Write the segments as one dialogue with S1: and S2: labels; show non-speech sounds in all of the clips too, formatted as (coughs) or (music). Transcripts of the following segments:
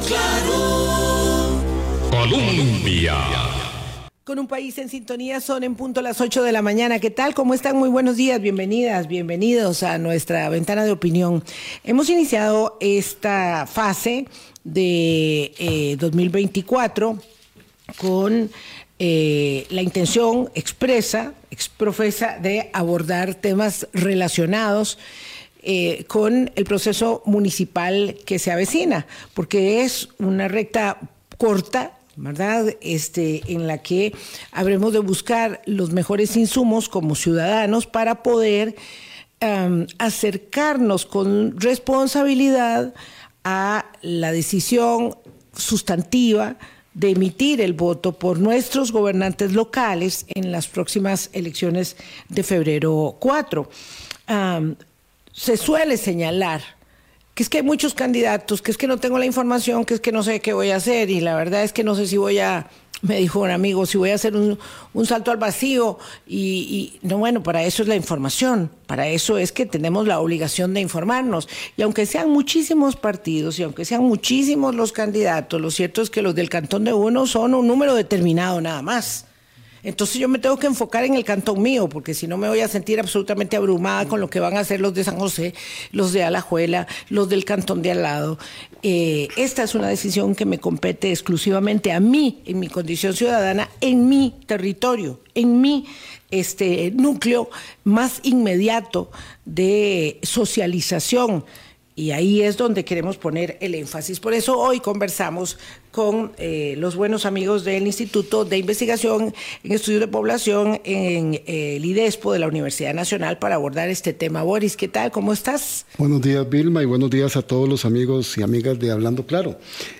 S1: Claro. Colombia.
S2: Con un país en sintonía son en punto las 8 de la mañana. ¿Qué tal? ¿Cómo están? Muy buenos días, bienvenidas, bienvenidos a nuestra ventana de opinión. Hemos iniciado esta fase de 2024 eh, con eh, la intención expresa, exprofesa, de abordar temas relacionados eh, con el proceso municipal que se avecina, porque es una recta corta, ¿verdad? Este, en la que habremos de buscar los mejores insumos como ciudadanos para poder acercarnos con responsabilidad a la decisión sustantiva de emitir el voto por nuestros gobernantes locales en las próximas elecciones de febrero 4. Se suele señalar que es que hay muchos candidatos, que es que no tengo la información, que es que no sé qué voy a hacer y la verdad es que no sé si voy a, me dijo un amigo, si voy a hacer un, salto al vacío y, no, bueno, para eso es la información, para eso es que tenemos la obligación de informarnos. Y aunque sean muchísimos partidos y aunque sean muchísimos los candidatos, lo cierto es que los del cantón de uno son un número determinado nada más. Entonces yo me tengo que enfocar en el cantón mío, porque si no me voy a sentir absolutamente abrumada con lo que van a hacer los de San José, los de Alajuela, los del cantón de al lado. Eh, esta es una decisión que me compete exclusivamente a mí, en mi condición ciudadana, en mi territorio, en mi este, núcleo más inmediato de socialización. Y ahí es donde queremos poner el énfasis. Por eso hoy conversamos con eh, los buenos amigos del Instituto de Investigación en Estudios de Población en eh, el IDESPO de la Universidad Nacional para abordar este tema. Boris, ¿qué tal? ¿Cómo estás?
S3: Buenos días, Vilma, y buenos días a todos los amigos y amigas de Hablando Claro.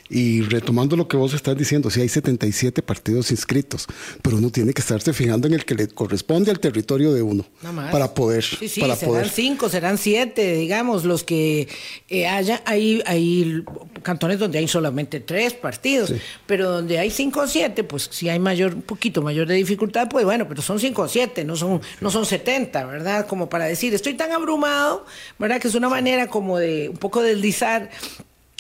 S3: Y retomando lo que vos estás diciendo, sí hay 77 partidos inscritos, pero uno tiene que estarse fijando en el que le corresponde al territorio de uno para poder.
S2: Sí, sí, serán cinco, serán siete, digamos, los que eh, haya. Hay, hay cantones donde hay solamente tres partidos pero donde hay 5 o 7, pues si hay mayor, un poquito mayor de dificultad, pues bueno, pero son 5 o 7, no son, no son 70, ¿verdad? Como para decir, estoy tan abrumado, ¿verdad? Que es una manera como de un poco deslizar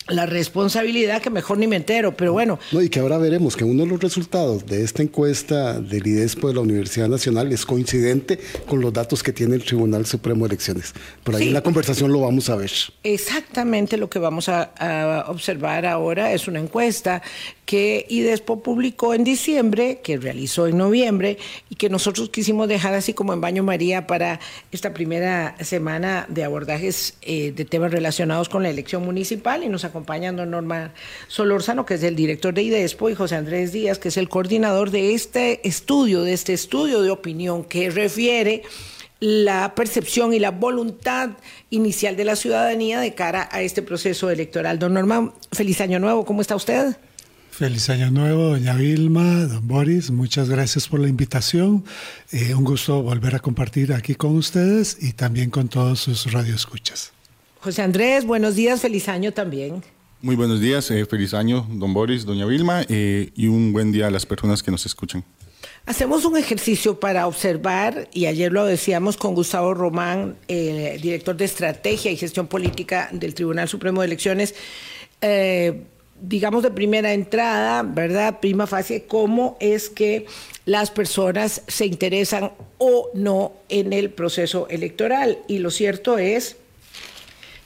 S2: la responsabilidad que mejor ni me entero, pero bueno.
S3: No, y que ahora veremos que uno de los resultados de esta encuesta del IDESPO de la Universidad Nacional es coincidente con los datos que tiene el Tribunal Supremo de Elecciones. Por ahí en la conversación lo vamos a ver.
S2: Exactamente lo que vamos a, a observar ahora es una encuesta que IDESPO publicó en diciembre, que realizó en noviembre y que nosotros quisimos dejar así como en baño María para esta primera semana de abordajes eh, de temas relacionados con la elección municipal y nos acompañan don Norma Solórzano, que es el director de IDESPO, y José Andrés Díaz, que es el coordinador de este estudio, de este estudio de opinión que refiere la percepción y la voluntad inicial de la ciudadanía de cara a este proceso electoral. Don Norma, feliz año nuevo, ¿cómo está usted?
S4: Feliz año nuevo, doña Vilma, don Boris, muchas gracias por la invitación. Eh, un gusto volver a compartir aquí con ustedes y también con todos sus radioescuchas.
S2: José Andrés, buenos días, feliz año también.
S5: Muy buenos días, eh, feliz año, don Boris, doña Vilma, eh, y un buen día a las personas que nos escuchan.
S2: Hacemos un ejercicio para observar, y ayer lo decíamos con Gustavo Román, director de Estrategia y Gestión Política del Tribunal Supremo de Elecciones, digamos, de primera entrada, ¿verdad? Prima fase, cómo es que las personas se interesan o no en el proceso electoral. Y lo cierto es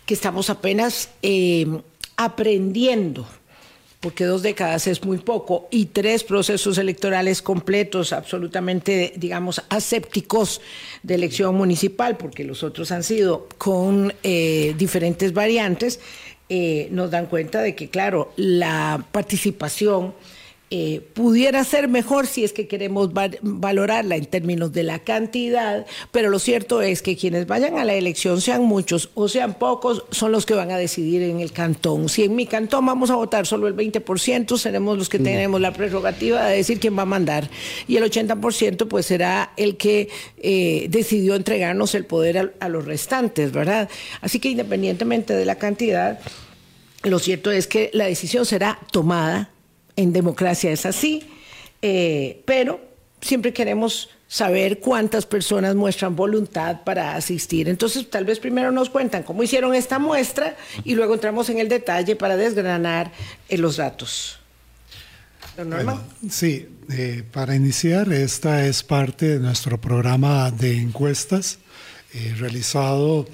S2: que estamos apenas eh, aprendiendo, porque dos décadas es muy poco, y tres procesos electorales completos, absolutamente, digamos, asépticos de elección municipal, porque los otros han sido con eh, diferentes variantes eh, nos dan cuenta de que, claro, la participación eh, pudiera ser mejor si es que queremos valorarla en términos de la cantidad, pero lo cierto es que quienes vayan a la elección, sean muchos o sean pocos, son los que van a decidir en el cantón. Si en mi cantón vamos a votar solo el 20%, seremos los que tenemos la prerrogativa de decir quién va a mandar. Y el 80% pues será el que eh, decidió entregarnos el poder a los restantes, ¿verdad? Así que independientemente de la cantidad, lo cierto es que la decisión será tomada en democracia es así, eh, pero siempre queremos saber cuántas personas muestran voluntad para asistir. Entonces, tal vez primero nos cuentan cómo hicieron esta muestra y luego entramos en el detalle para desgranar eh, los datos.
S4: Bueno, sí, eh, para iniciar, esta es parte de nuestro programa de encuestas realizado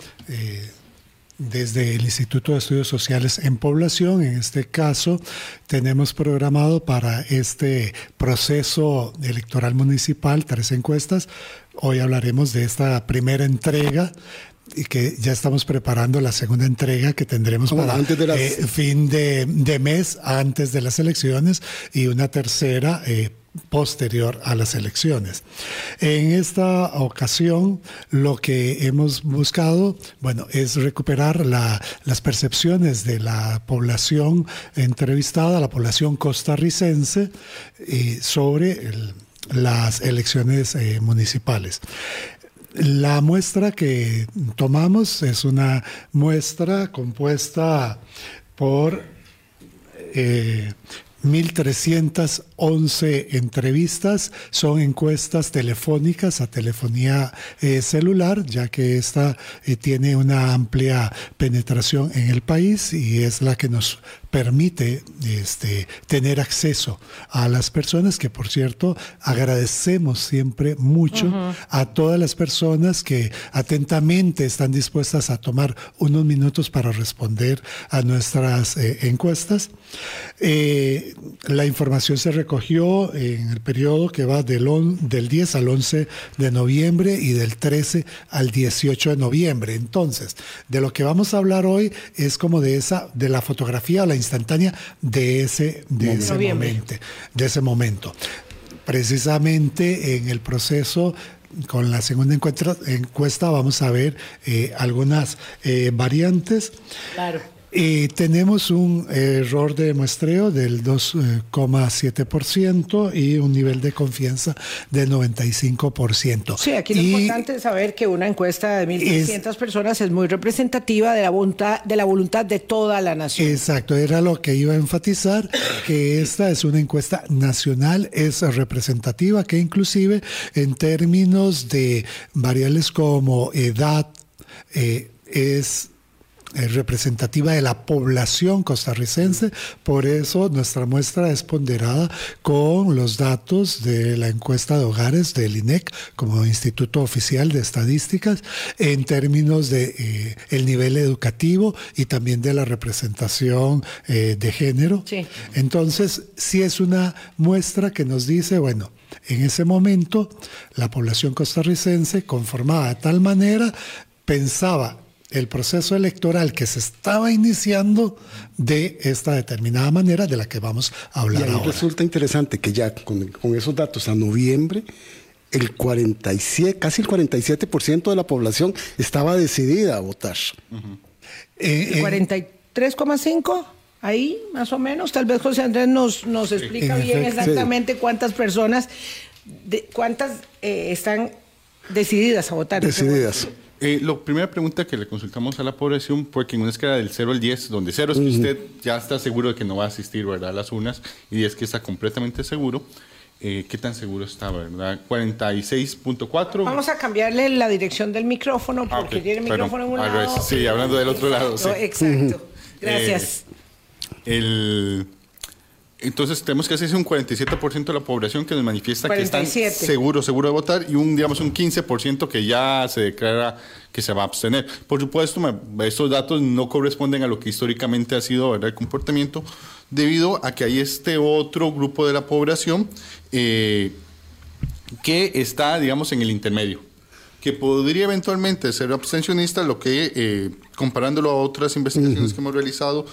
S4: desde el Instituto de Estudios Sociales en Población. En este caso, tenemos programado para este proceso electoral municipal tres encuestas. Hoy hablaremos de esta primera entrega y que ya estamos preparando la segunda entrega que tendremos para eh, fin de, de, mes antes de las elecciones y una tercera eh, posterior a las elecciones. En esta ocasión, lo que hemos buscado, bueno, es recuperar las percepciones de la población entrevistada, la población costarricense, eh, sobre las elecciones eh, municipales. La muestra que tomamos es una muestra compuesta por eh, 1.311 entrevistas. Son encuestas telefónicas a telefonía eh, celular, ya que esta eh, tiene una amplia penetración en el país y es la que nos permite este, tener acceso a las personas, que por cierto agradecemos siempre mucho a todas las personas que atentamente están dispuestas a tomar unos minutos para responder a nuestras eh, encuestas. Eh, la información se recogió en el periodo que va del, del 10 al 11 de noviembre y del 13 al 18 de noviembre. Entonces, de lo que vamos a hablar hoy es como de esa, de la fotografía, la instantánea de ese, de ese momento, de ese momento. Precisamente en el proceso con la segunda encuesta, vamos a ver eh, algunas eh, variantes.
S2: Claro.
S4: Y tenemos un error de muestreo del 2,7% y un nivel de confianza del 95%.
S2: Sí, aquí lo importante es saber que una encuesta de 1.300 personas es muy representativa de la, voluntad, de la voluntad de toda la nación.
S4: Exacto, era lo que iba a enfatizar, que esta es una encuesta nacional, es representativa, que inclusive en términos de variables como edad, eh, es representativa de la población costarricense, por eso nuestra muestra es ponderada con los datos de la encuesta de hogares del INEC como Instituto Oficial de Estadísticas en términos de eh, el nivel educativo y también de la representación eh, de género. Entonces, sí es una muestra que nos dice, bueno, en ese momento la población costarricense conformada de tal manera pensaba el proceso electoral que se estaba iniciando de esta determinada manera de la que vamos a hablar
S3: y
S4: ahora.
S3: Resulta interesante que ya con, esos datos a noviembre, el 47, casi el 47% de la población estaba decidida a votar.
S2: 43,5%. Eh, ahí, más o menos. Tal vez José Andrés nos, nos explica bien exactamente cuántas personas, de, cuántas eh, están decididas a votar.
S3: Decididas.
S5: Eh, la primera pregunta que le consultamos a la población fue que en una escala del 0 al 10, donde 0 es que usted ya está seguro de que no va a asistir ¿verdad? a las unas y 10 que está completamente seguro, eh, ¿qué tan seguro está? ¿verdad? 46.4.
S2: Vamos a cambiarle la dirección del micrófono ah, porque tiene el micrófono en un lado.
S5: Sí, hablando del otro lado. Sí.
S2: Exacto. (laughs) Gracias.
S5: Eh, el entonces tenemos que hacer un 47% de la población que nos manifiesta que están seguros, seguros de votar y un, digamos, un 15% que ya se declara que se va a abstener. Por supuesto, estos datos no corresponden a lo que históricamente ha sido el comportamiento, debido a que hay este otro grupo de la población eh, que está, digamos, en el intermedio que podría eventualmente ser abstencionista, lo que, eh, comparándolo a otras investigaciones que hemos realizado,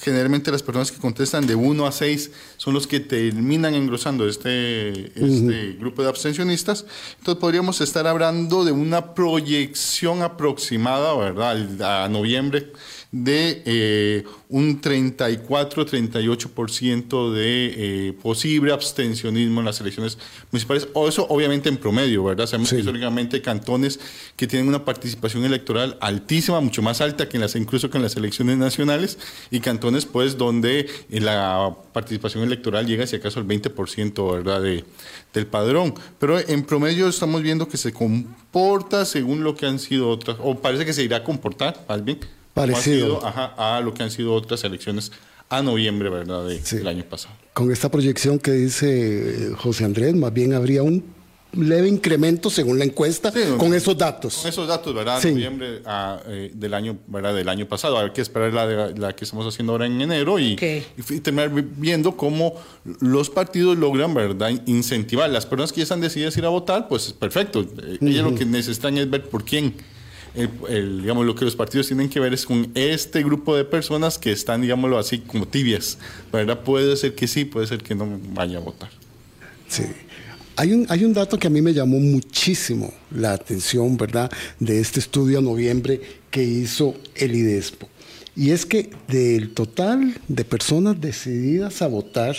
S5: generalmente las personas que contestan de 1 a 6 son los que terminan engrosando este, este grupo de abstencionistas. Entonces podríamos estar hablando de una proyección aproximada, ¿verdad?, a noviembre de eh, un 34-38% de eh, posible abstencionismo en las elecciones municipales, o eso obviamente en promedio, ¿verdad? Sabemos que históricamente cantones que tienen una participación electoral altísima, mucho más alta que en las, incluso que en las elecciones nacionales, y cantones pues donde eh, la participación electoral llega si acaso al 20%, ¿verdad? De, del padrón. Pero en promedio estamos viendo que se comporta según lo que han sido otras, o parece que se irá a comportar, más bien,
S3: parecido
S5: a lo que han sido otras elecciones a noviembre, ¿verdad? Del año pasado.
S3: Con esta proyección que dice José Andrés, más bien habría un leve incremento según la encuesta con esos datos.
S5: Con esos datos, ¿verdad? Noviembre ah, eh, del año, ¿verdad? Del año pasado. Hay que esperar la, la que estamos haciendo ahora en enero y, terminar viendo cómo los partidos logran, ¿verdad? Incentivar. Las personas que ya están decididas ir a votar, pues perfecto. Uh lo que necesitan es ver por quién. Digamos, lo que los partidos tienen que ver es con este grupo de personas que están, digámoslo así, como tibias, ¿verdad? Puede ser que sí, puede ser que no vaya a votar.
S3: Sí. Hay un, hay un dato que a mí me llamó muchísimo la atención, ¿verdad?, de este estudio a noviembre que hizo el IDESPO. Y es que del total de personas decididas a votar,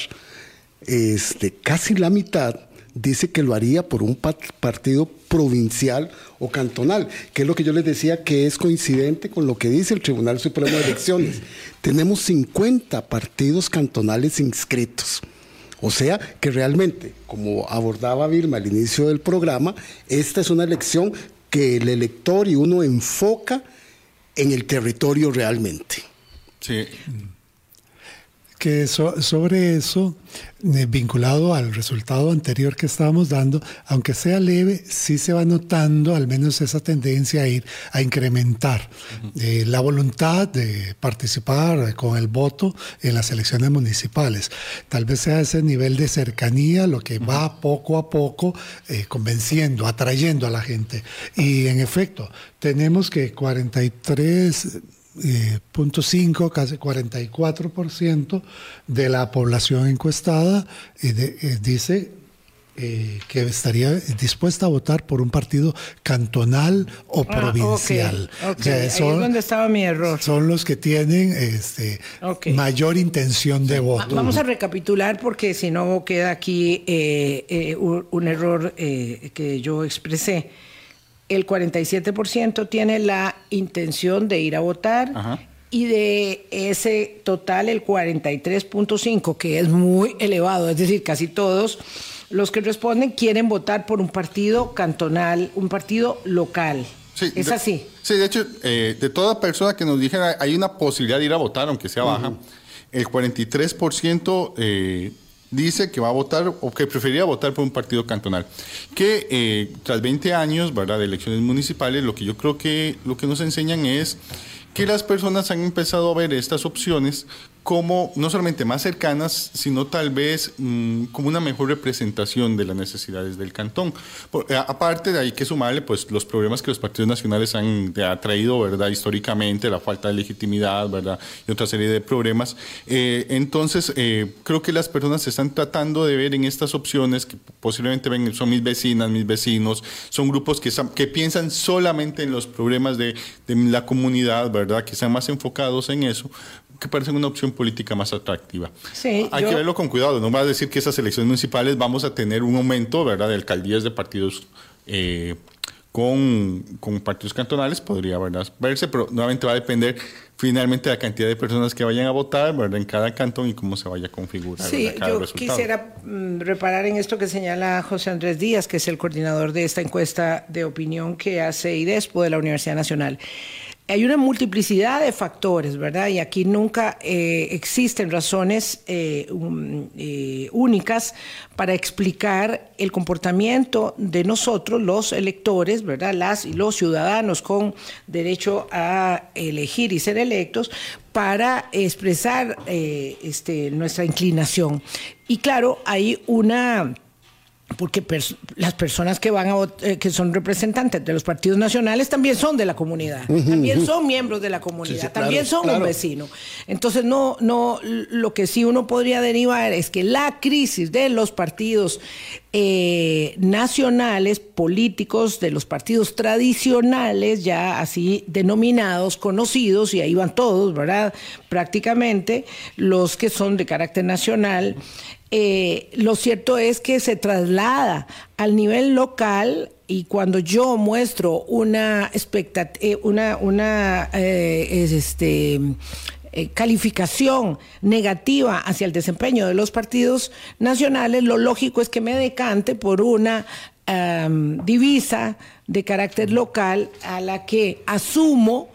S3: este, casi la mitad dice que lo haría por un partido provincial o cantonal, que es lo que yo les decía que es coincidente con lo que dice el Tribunal Supremo de Elecciones. (coughs) Tenemos 50 partidos cantonales inscritos. O sea que realmente, como abordaba Vilma al inicio del programa, esta es una elección que el elector y uno enfoca en el territorio realmente.
S5: Sí
S4: que sobre eso, eh, vinculado al resultado anterior que estábamos dando, aunque sea leve, sí se va notando al menos esa tendencia a ir a incrementar eh, la voluntad de participar con el voto en las elecciones municipales. Tal vez sea ese nivel de cercanía lo que va poco a poco eh, convenciendo, atrayendo a la gente. Y en efecto, tenemos que 43 eh, .5, casi 44% de la población encuestada eh, eh, dice que estaría dispuesta a votar por un partido cantonal o ah, provincial.
S2: son, donde estaba mi error.
S4: Son los que tienen este, mayor intención de voto.
S2: Vamos a recapitular porque si no queda aquí un error que yo expresé el 47% tiene la intención de ir a votar y de ese total el 43.5, que es muy elevado, es decir, casi todos los que responden quieren votar por un partido cantonal, un partido local. es así.
S5: Sí, de hecho, eh, de toda persona que nos dijera hay una posibilidad de ir a votar, aunque sea baja, el 43% eh, dice que va a votar o que preferiría votar por un partido cantonal. Que eh, tras 20 años ¿verdad? de elecciones municipales, lo que yo creo que lo que nos enseñan es que las personas han empezado a ver estas opciones como no solamente más cercanas, sino tal vez mm, como una mejor representación de las necesidades del cantón. Eh, aparte de ahí que sumarle pues los problemas que los partidos nacionales han traído, ¿verdad? Históricamente, la falta de legitimidad, ¿verdad? Y otra serie de problemas. Eh, entonces, eh, creo que las personas están tratando de ver en estas opciones que posiblemente ven, son mis vecinas, mis vecinos, son grupos que, que piensan solamente en los problemas de, de la comunidad, ¿verdad? Que están más enfocados en eso, que parecen una opción política más atractiva.
S2: Sí,
S5: Hay que verlo con cuidado, no va a decir que esas elecciones municipales vamos a tener un aumento ¿verdad? de alcaldías de partidos eh, con, con, partidos cantonales, podría ¿verdad? verse, pero nuevamente va a depender finalmente de la cantidad de personas que vayan a votar ¿verdad? en cada cantón y cómo se vaya a configurar.
S2: Sí, yo quisiera mm, reparar en esto que señala José Andrés Díaz, que es el coordinador de esta encuesta de opinión que hace IDESPO de la Universidad Nacional hay una multiplicidad de factores, ¿verdad? Y aquí nunca eh, existen razones eh, eh, únicas para explicar el comportamiento de nosotros, los electores, ¿verdad? Las y los ciudadanos con derecho a elegir y ser electos, para expresar este, nuestra inclinación. Y claro, hay una porque las personas que van a eh, que son representantes de los partidos nacionales también son de la comunidad, también son miembros de la comunidad, también son un vecino. Entonces no no lo que sí uno podría derivar es que la crisis de los partidos eh, nacionales políticos de los partidos tradicionales, ya así denominados, conocidos, y ahí van todos, ¿verdad? Prácticamente los que son de carácter nacional. Eh, lo cierto es que se traslada al nivel local y cuando yo muestro una expectativa, una, una este, eh, calificación negativa hacia el desempeño de los partidos nacionales, lo lógico es que me decante por una divisa de carácter local a la que asumo,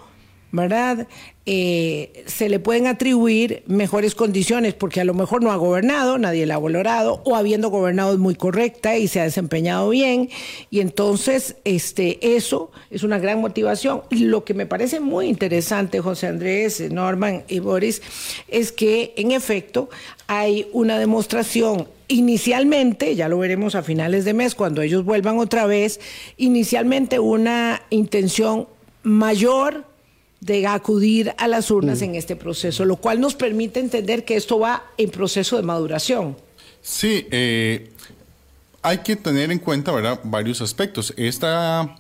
S2: ¿verdad? Eh, se le pueden atribuir mejores condiciones porque a lo mejor no ha gobernado, nadie la ha valorado, o habiendo gobernado muy correcta y se ha desempeñado bien, y entonces este, eso es una gran motivación. Lo que me parece muy interesante, José Andrés, Norman y Boris, es que en efecto hay una demostración inicialmente, ya lo veremos a finales de mes, cuando ellos vuelvan otra vez, inicialmente una intención mayor de acudir a las urnas mm. en este proceso, lo cual nos permite entender que esto va en proceso de maduración.
S5: Sí, eh, hay que tener en cuenta ¿verdad? varios aspectos. Esta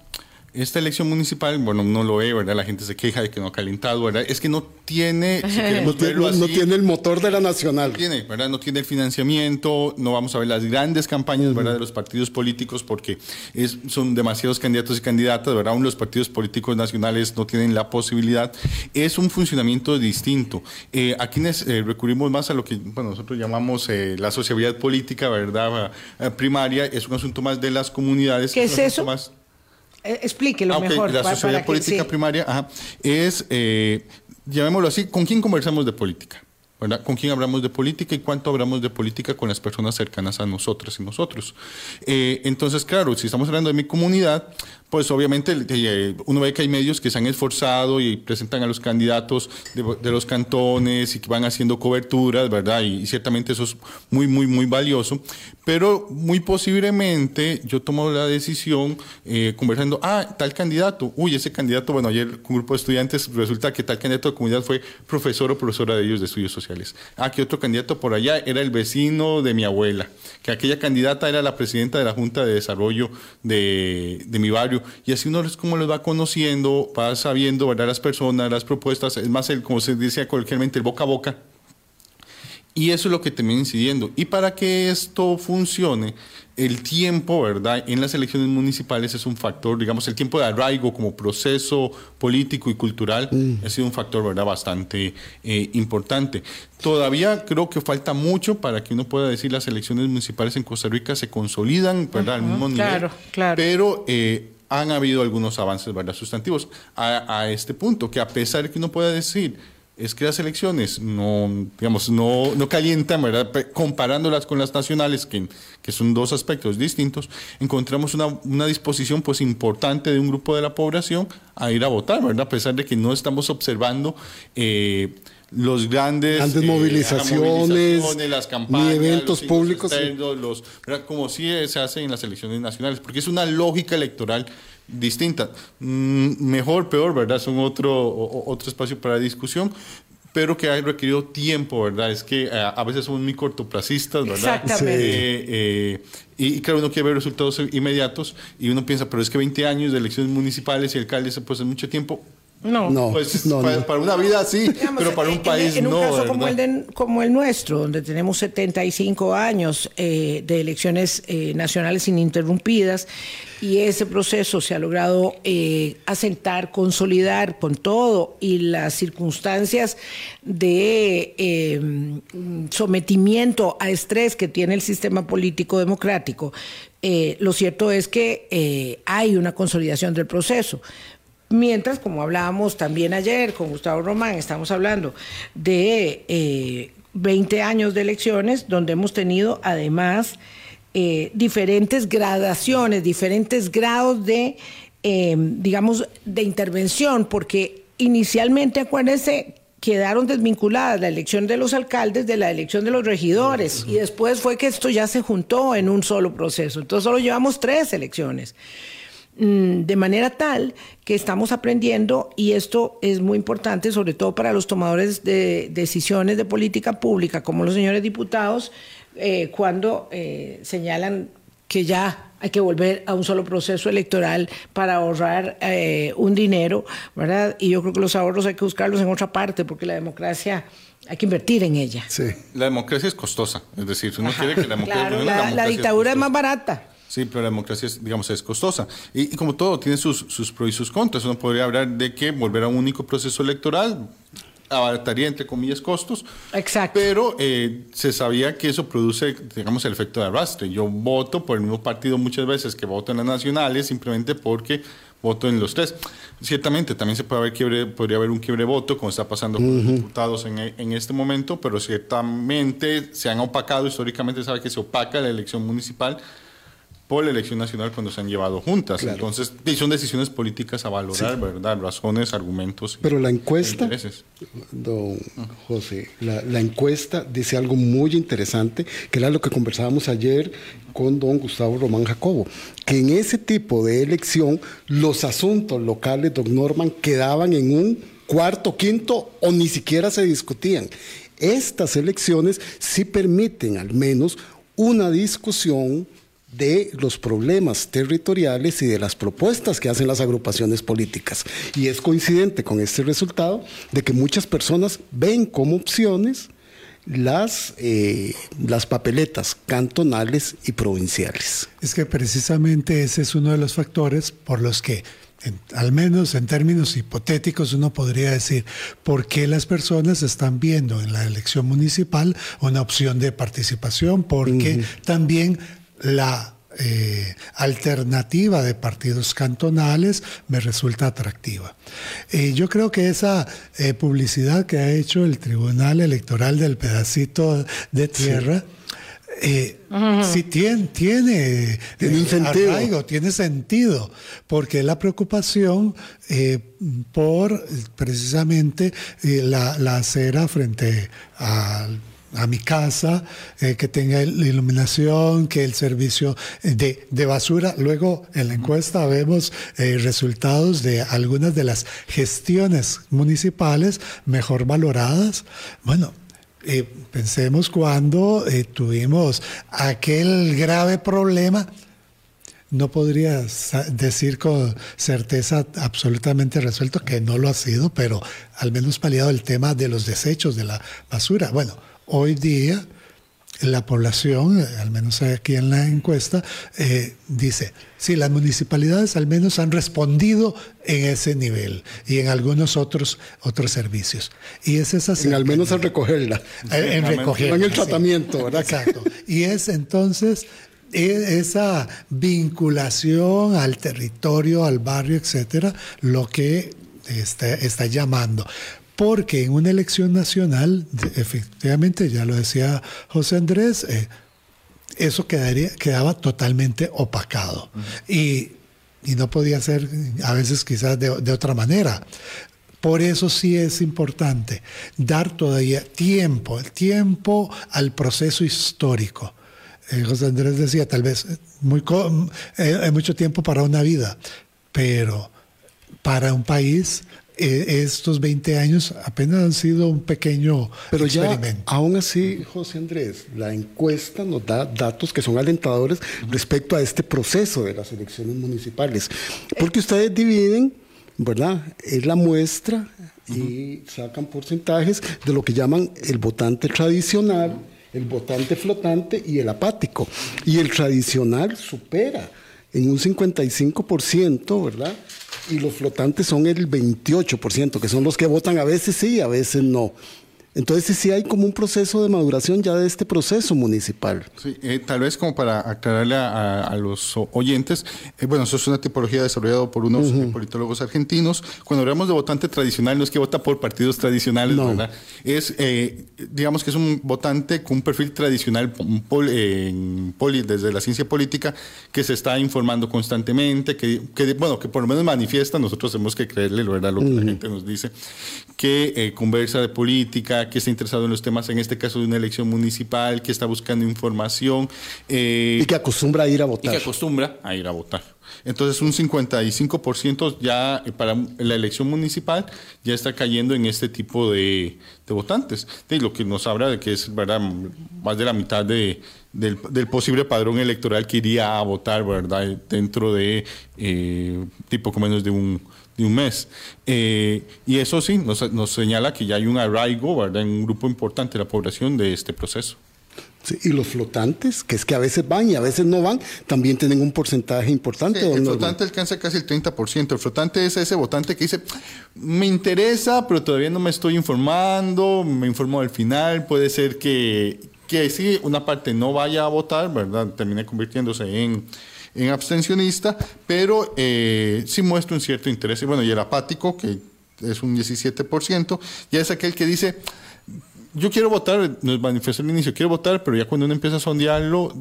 S5: esta elección municipal, bueno, no lo ve, ¿verdad? La gente se queja de que no ha calentado, ¿verdad? Es que no tiene, (laughs)
S3: no, tiene el motor de la nacional.
S5: No tiene, ¿verdad? No tiene el financiamiento, no vamos a ver las grandes campañas, ¿verdad? De los partidos políticos porque es, son demasiados candidatos y candidatas, ¿verdad? Aún los partidos políticos nacionales no tienen la posibilidad. Es un funcionamiento distinto. Eh, a quienes eh, recurrimos más a lo que bueno, nosotros llamamos eh, la sociabilidad política, ¿verdad? primaria, es un asunto más de las comunidades.
S2: ¿Qué es, eso? Más, eh, explíquelo mejor.
S5: La sociedad política primaria es, eh, llamémoslo así, ¿con quién conversamos de política? ¿Con quién hablamos de política y cuánto hablamos de política con las personas cercanas a nosotras y nosotros? Eh, entonces, claro, si estamos hablando de mi comunidad, pues obviamente eh, uno ve que hay medios que se han esforzado y presentan a los candidatos de, los cantones y que van haciendo coberturas, ¿verdad? Y, ciertamente eso es muy, muy, muy valioso. Pero muy posiblemente yo tomo la decisión eh, conversando, ah, tal candidato, uy, ese candidato, bueno, ayer un grupo de estudiantes resulta que tal candidato de comunidad fue profesor o profesora de ellos de estudios sociales. Ah, que otro candidato por allá era el vecino de mi abuela, que aquella candidata era la presidenta de la Junta de Desarrollo de, de mi barrio y así uno es como los va conociendo, va sabiendo, ¿verdad? Las personas, las propuestas, es más, el, como se dice coloquialmente, el boca a boca. Y eso es lo que termina incidiendo. Y para que esto funcione, el tiempo, ¿verdad? En las elecciones municipales es un factor, digamos, el tiempo de arraigo como proceso político y cultural mm. ha sido un factor, ¿verdad? Bastante eh, importante. Todavía creo que falta mucho para que uno pueda decir las elecciones municipales en Costa Rica se consolidan, ¿verdad? Al mismo nivel. Claro, claro. Pero eh, han habido algunos avances ¿verdad? sustantivos a, este punto, que a pesar de que uno pueda decir, es que las elecciones no, digamos, no, no calientan, ¿verdad? comparándolas con las nacionales, que, que son dos aspectos distintos, encontramos una, una, disposición pues, importante de un grupo de la población a ir a votar, ¿verdad? a pesar de que no estamos observando... Eh, los grandes,
S3: grandes movilizaciones,
S5: las campañas,
S3: eventos públicos,
S5: los, como si se hace en las elecciones nacionales, porque es una lógica electoral distinta. Mm, mejor, peor, ¿verdad? Son otro, otro espacio para discusión, pero que ha requerido tiempo, ¿verdad? Es que eh, a veces somos muy cortoplacistas, ¿verdad?
S2: Exactamente.
S5: Eh, eh, y, claro, uno quiere ver resultados inmediatos y uno piensa, pero es que 20 años de elecciones municipales y alcaldes, pues es mucho tiempo.
S2: No, no,
S5: pues para, una vida sí, pero para un país
S2: en,
S5: no.
S2: En un caso como el, como el nuestro, donde tenemos 75 años eh, de elecciones eh, nacionales ininterrumpidas y ese proceso se ha logrado eh, asentar, consolidar con todo y las circunstancias de sometimiento a estrés que tiene el sistema político democrático, lo cierto es que hay una consolidación del proceso. Mientras, como hablábamos también ayer con Gustavo Román, estamos hablando de 20 eh, años de elecciones donde hemos tenido además eh, diferentes gradaciones, diferentes grados de, eh, digamos, de intervención, porque inicialmente, acuérdense, quedaron desvinculadas la elección de los alcaldes de la elección de los regidores y después fue que esto ya se juntó en un solo proceso. Entonces solo llevamos tres elecciones. Mm, de manera tal que estamos aprendiendo, y esto es muy importante, sobre todo para los tomadores de decisiones de política pública, como los señores diputados, eh, cuando eh, señalan que ya hay que volver a un solo proceso electoral para ahorrar eh, un dinero, ¿verdad? Y yo creo que los ahorros hay que buscarlos en otra parte, porque la democracia hay que invertir en ella.
S3: Sí.
S5: La democracia es costosa, es decir, uno quiere que la democracia...
S2: Claro, la, dictadura es, más barata.
S5: Sí, pero la democracia, es, digamos, es costosa. Y, como todo, tiene sus, sus pros y sus contras. Uno podría hablar de que volver a un único proceso electoral abarataría, entre comillas, costos.
S2: Exacto.
S5: Pero eh, se sabía que eso produce, digamos, el efecto de arrastre. Yo voto por el mismo partido muchas veces que voto en las nacionales simplemente porque voto en los tres. Ciertamente, también se puede haber quiebre, podría haber un quiebre voto, como está pasando con los diputados en, en, este momento, pero ciertamente se han opacado, históricamente sabe que se opaca la elección municipal por la elección nacional cuando se han llevado juntas. Entonces, son decisiones políticas a valorar, ¿verdad? Razones, argumentos.
S3: Pero la encuesta, don José, la, encuesta dice algo muy interesante, que era lo que conversábamos ayer con don Gustavo Román Jacobo, que en ese tipo de elección los asuntos locales, don Norman, quedaban en un cuarto, quinto o ni siquiera se discutían. Estas elecciones sí permiten al menos una discusión de los problemas territoriales y de las propuestas que hacen las agrupaciones políticas. Y es coincidente con este resultado de que muchas personas ven como opciones las, eh, las papeletas cantonales y provinciales.
S4: Es que precisamente ese es uno de los factores por los que al menos en términos hipotéticos uno podría decir por qué las personas están viendo en la elección municipal una opción de participación, porque también la eh, alternativa de partidos cantonales me resulta atractiva. Eh, yo creo que esa eh, publicidad que ha hecho el Tribunal Electoral del pedacito de tierra, sí. tiene, tiene, sentido. tiene sentido, porque la preocupación por precisamente la, la acera frente al a mi casa, eh, que tenga iluminación, que el servicio de, de, basura. Luego en la encuesta vemos eh, resultados de algunas de las gestiones municipales mejor valoradas. Bueno, eh, pensemos cuando tuvimos aquel grave problema no podría decir con certeza absolutamente resuelto que no lo ha sido, pero al menos paliado el tema de los desechos de la basura. Bueno, Hoy día la población, al menos aquí en la encuesta, eh, dice, sí, las municipalidades al menos han respondido en ese nivel y en algunos otros, otros servicios. Y es esa
S3: En al menos al recogerla.
S4: En, recogerla.
S3: En el tratamiento, ¿verdad?
S4: Exacto. Y es entonces e, esa vinculación al territorio, al barrio, etcétera, lo que está, está llamando porque en una elección nacional, efectivamente, ya lo decía José Andrés, eh, eso quedaría, quedaba totalmente opacado. y, no podía ser a veces quizás de, otra manera. Por eso sí es importante dar todavía tiempo, tiempo al proceso histórico. Eh, José Andrés decía, tal vez eh, muy, mucho tiempo para una vida, pero para un país eh, estos 20 años apenas han sido un pequeño Pero experimento.
S3: Ya, aún así, José Andrés, la encuesta nos da datos que son alentadores respecto a este proceso de las elecciones municipales. Porque ustedes dividen, ¿verdad? Es la muestra y sacan porcentajes de lo que llaman el votante tradicional, el votante flotante y el apático. Y el tradicional supera en un 55%, ¿verdad? y los flotantes son el 28%, que son los que votan a veces sí, a veces no. Entonces sí hay como un proceso de maduración ya de este proceso municipal.
S5: Sí, eh, tal vez como para aclararle a, los oyentes, eh, bueno, eso es una tipología desarrollada por unos politólogos argentinos. Cuando hablamos de votante tradicional, no es que vota por partidos tradicionales, ¿verdad? Es, eh, digamos que es un votante con un perfil tradicional poli, desde la ciencia política que se está informando constantemente, que, bueno, que por lo menos manifiesta, nosotros tenemos que creerle, ¿verdad? Lo que la gente nos dice, que conversa de política, que está interesado en los temas, en este caso de una elección municipal, que está buscando información.
S3: Eh, y que acostumbra a ir a votar.
S5: Y que acostumbra a ir a votar. Entonces un 55% ya eh, para la elección municipal ya está cayendo en este tipo de, votantes. De lo que nos habla de que es verdad más de la mitad de, del, posible padrón electoral que iría a votar verdad dentro de eh, tipo con menos de un, de un mes. Eh, y eso sí nos, nos señala que ya hay un arraigo verdad en un grupo importante de la población de este proceso
S3: y los flotantes, que es que a veces van y a veces no van, también tienen un porcentaje importante.
S5: el flotante alcanza casi el 30%. El flotante es ese votante que dice, me interesa, pero todavía no me estoy informando, me informo al final, puede ser que, que sí, una parte no vaya a votar, ¿verdad? Termine convirtiéndose en, en abstencionista, pero eh, sí muestra un cierto interés. Y bueno, y el apático, que es un 17%, ya es aquel que dice yo quiero votar, nos manifestó al inicio, quiero votar, pero ya cuando uno empieza a sondearlo,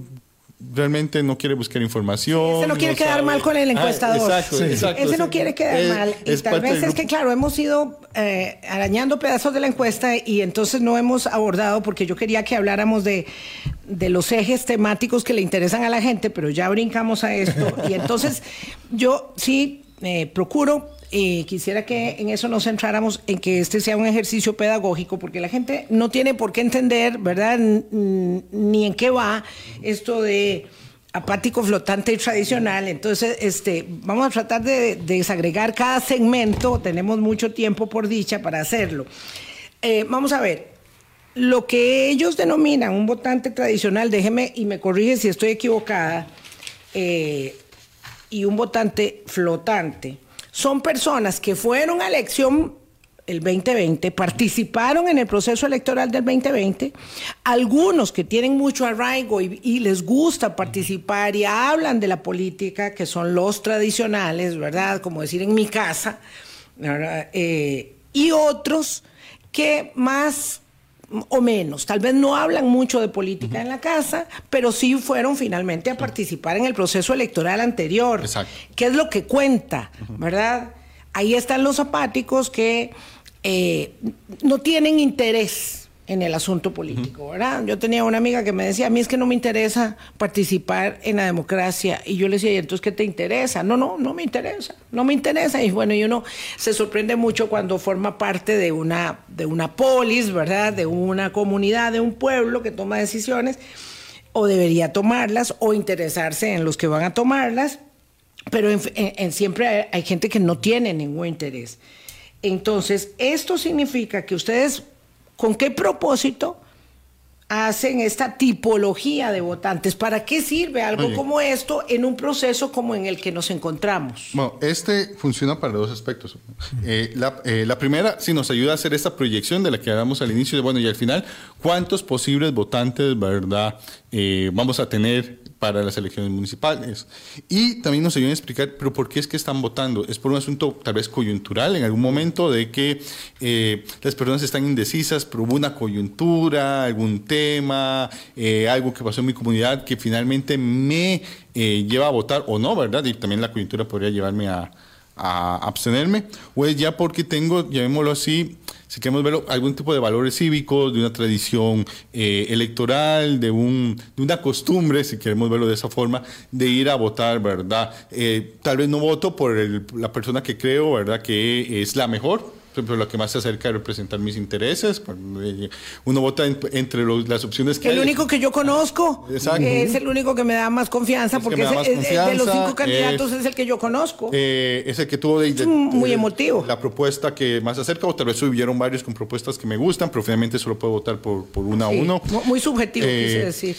S5: realmente no quiere buscar información.
S2: Ese no quiere quedar mal con el ah, encuestador.
S5: exacto, exacto,
S2: Ese no quiere quedar mal. Y tal vez es que, claro, hemos ido eh, arañando pedazos de la encuesta y entonces no hemos abordado, porque yo quería que habláramos de, de los ejes temáticos que le interesan a la gente, pero ya brincamos a esto. Y entonces yo sí eh, procuro eh, quisiera que en eso nos centráramos, en que este sea un ejercicio pedagógico, porque la gente no tiene por qué entender, ¿verdad? Ni en qué va esto de apático, flotante y tradicional. Entonces, este, vamos a tratar de, desagregar cada segmento. Tenemos mucho tiempo por dicha para hacerlo. Eh, vamos a ver. Lo que ellos denominan un votante tradicional, déjeme y me corrige si estoy equivocada, eh, y un votante flotante son personas que fueron a elección el 2020, participaron en el proceso electoral del 2020, algunos que tienen mucho arraigo y, les gusta participar y hablan de la política, que son los tradicionales, ¿verdad? Como decir en mi casa, eh, y otros que más o menos. Tal vez no hablan mucho de política en la casa, pero sí fueron finalmente a participar en el proceso electoral anterior. Exacto. ¿Qué es lo que cuenta? ¿Verdad? Ahí están los apáticos que eh, no tienen interés en el asunto político, ¿verdad? Yo tenía una amiga que me decía, a mí es que no me interesa participar en la democracia. Y yo le decía, ¿y entonces qué te interesa? No, no, no me interesa, no me interesa. Y bueno, y uno se sorprende mucho cuando forma parte de una, de una polis, ¿verdad? De una comunidad, de un pueblo que toma decisiones, o debería tomarlas, o interesarse en los que van a tomarlas, pero en siempre hay gente que no tiene ningún interés. Entonces, esto significa que ustedes ¿Con qué propósito hacen esta tipología de votantes? ¿Para qué sirve algo como esto en un proceso como en el que nos encontramos?
S5: Bueno, este funciona para dos aspectos. Eh, eh, la, primera, sí nos ayuda a hacer esta proyección de la que hablamos al inicio, de, bueno, y al final, ¿cuántos posibles votantes, verdad, eh, vamos a tener para las elecciones municipales. Y también nos ayudan a explicar, pero ¿por qué es que están votando? Es por un asunto tal vez coyuntural en algún momento de que eh, las personas están indecisas, pero hubo una coyuntura, algún tema, eh, algo que pasó en mi comunidad que finalmente me eh, lleva a votar o no, ¿verdad? Y también la coyuntura podría llevarme a, a abstenerme, o es ya porque tengo, llamémoslo así, si queremos ver algún tipo de valores cívicos, de una tradición eh, electoral, de, un, de una costumbre, si queremos verlo de esa forma, de ir a votar, ¿verdad? Eh, tal vez no voto por la persona que creo, ¿verdad?, que es la mejor, pero lo que más se acerca a representar mis intereses. Eh, uno vota entre las opciones que
S2: El único que yo conozco es el único que me da más confianza, porque de los cinco candidatos es, el que yo conozco.
S5: Eh, es el que tuvo de,
S2: muy emotivo.
S5: La propuesta que más se acerca, o tal vez subieron varios con propuestas que me gustan, pero finalmente solo puedo votar por, por una a uno.
S2: Muy subjetivo, quise eh, decir.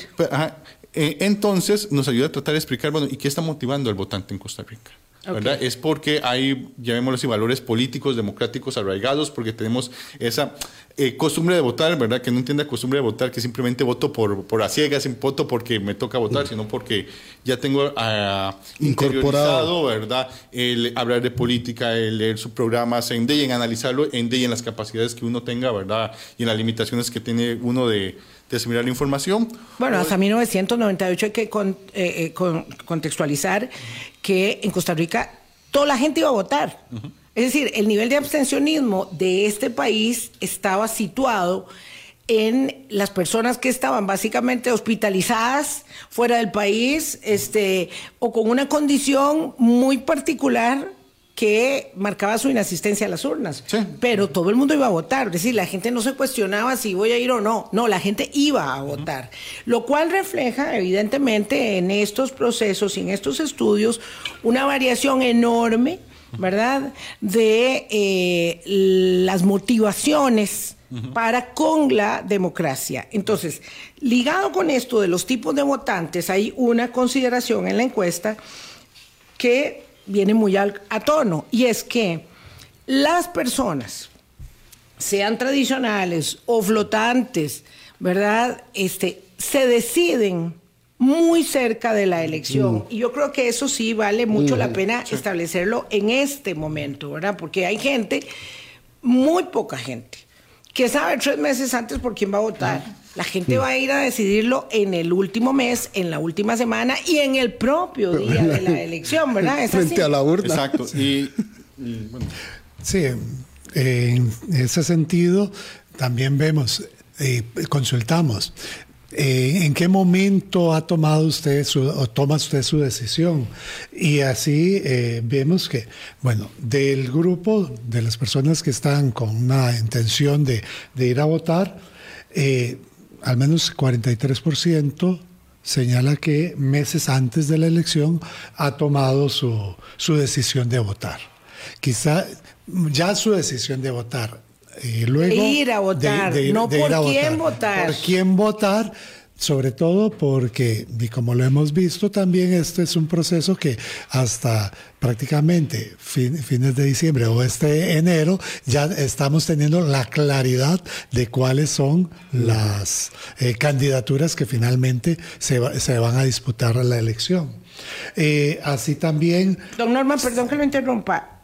S5: entonces, nos ayuda a tratar de explicar, bueno, ¿y qué está motivando al votante en Costa Rica? Es porque hay, llamémoslo así, valores políticos, democráticos arraigados, porque tenemos esa eh, costumbre de votar, ¿verdad? Que no entiende la costumbre de votar, que simplemente voto por, por a ciegas, sin voto porque me toca votar, sino porque ya tengo uh, interiorizado, ¿verdad? El hablar de política, el leer sus programas, en de en analizarlo, en de en las capacidades que uno tenga, ¿verdad? Y en las limitaciones que tiene uno de, de asimilar la información.
S2: Bueno, hasta 1998 hay que eh, eh, contextualizar que en Costa Rica toda la gente iba a votar. Es decir, el nivel de abstencionismo de este país estaba situado en las personas que estaban básicamente hospitalizadas fuera del país, este, o con una condición muy particular que marcaba su inasistencia a las urnas. Pero todo el mundo iba a votar, es decir, la gente no se cuestionaba si voy a ir o no, no, la gente iba a votar, lo cual refleja evidentemente en estos procesos y en estos estudios una variación enorme, ¿verdad?, de eh, las motivaciones para con la democracia. Entonces, ligado con esto de los tipos de votantes, hay una consideración en la encuesta que viene muy a tono, y es que las personas, sean tradicionales o flotantes, ¿verdad? Este, se deciden muy cerca de la elección. Mm. Y yo creo que eso sí vale mucho la pena establecerlo en este momento, ¿verdad? Porque hay gente, muy poca gente, que sabe tres meses antes por quién va a votar. La gente va a ir a decidirlo en el último mes, en la última semana y en el propio día de la (laughs) elección, ¿verdad?
S3: Frente a la urna.
S5: Exacto. Y,
S4: Sí, en ese sentido también vemos, eh, consultamos eh, ¿En qué momento ha tomado usted su, o toma usted su decisión? Y así eh, vemos que, bueno, del grupo de las personas que están con una intención de, ir a votar, eh, al menos 43% señala que meses antes de la elección ha tomado su, su decisión de votar. Quizá ya su decisión de votar
S2: y luego de ir a votar, no por quién votar.
S4: Por quién votar, sobre todo porque, y como lo hemos visto también, este es un proceso que hasta prácticamente fines de diciembre o este enero ya estamos teniendo la claridad de cuáles son las eh, candidaturas que finalmente se, se, van a disputar a la elección. Eh, así también...
S2: Don Norman, perdón que lo interrumpa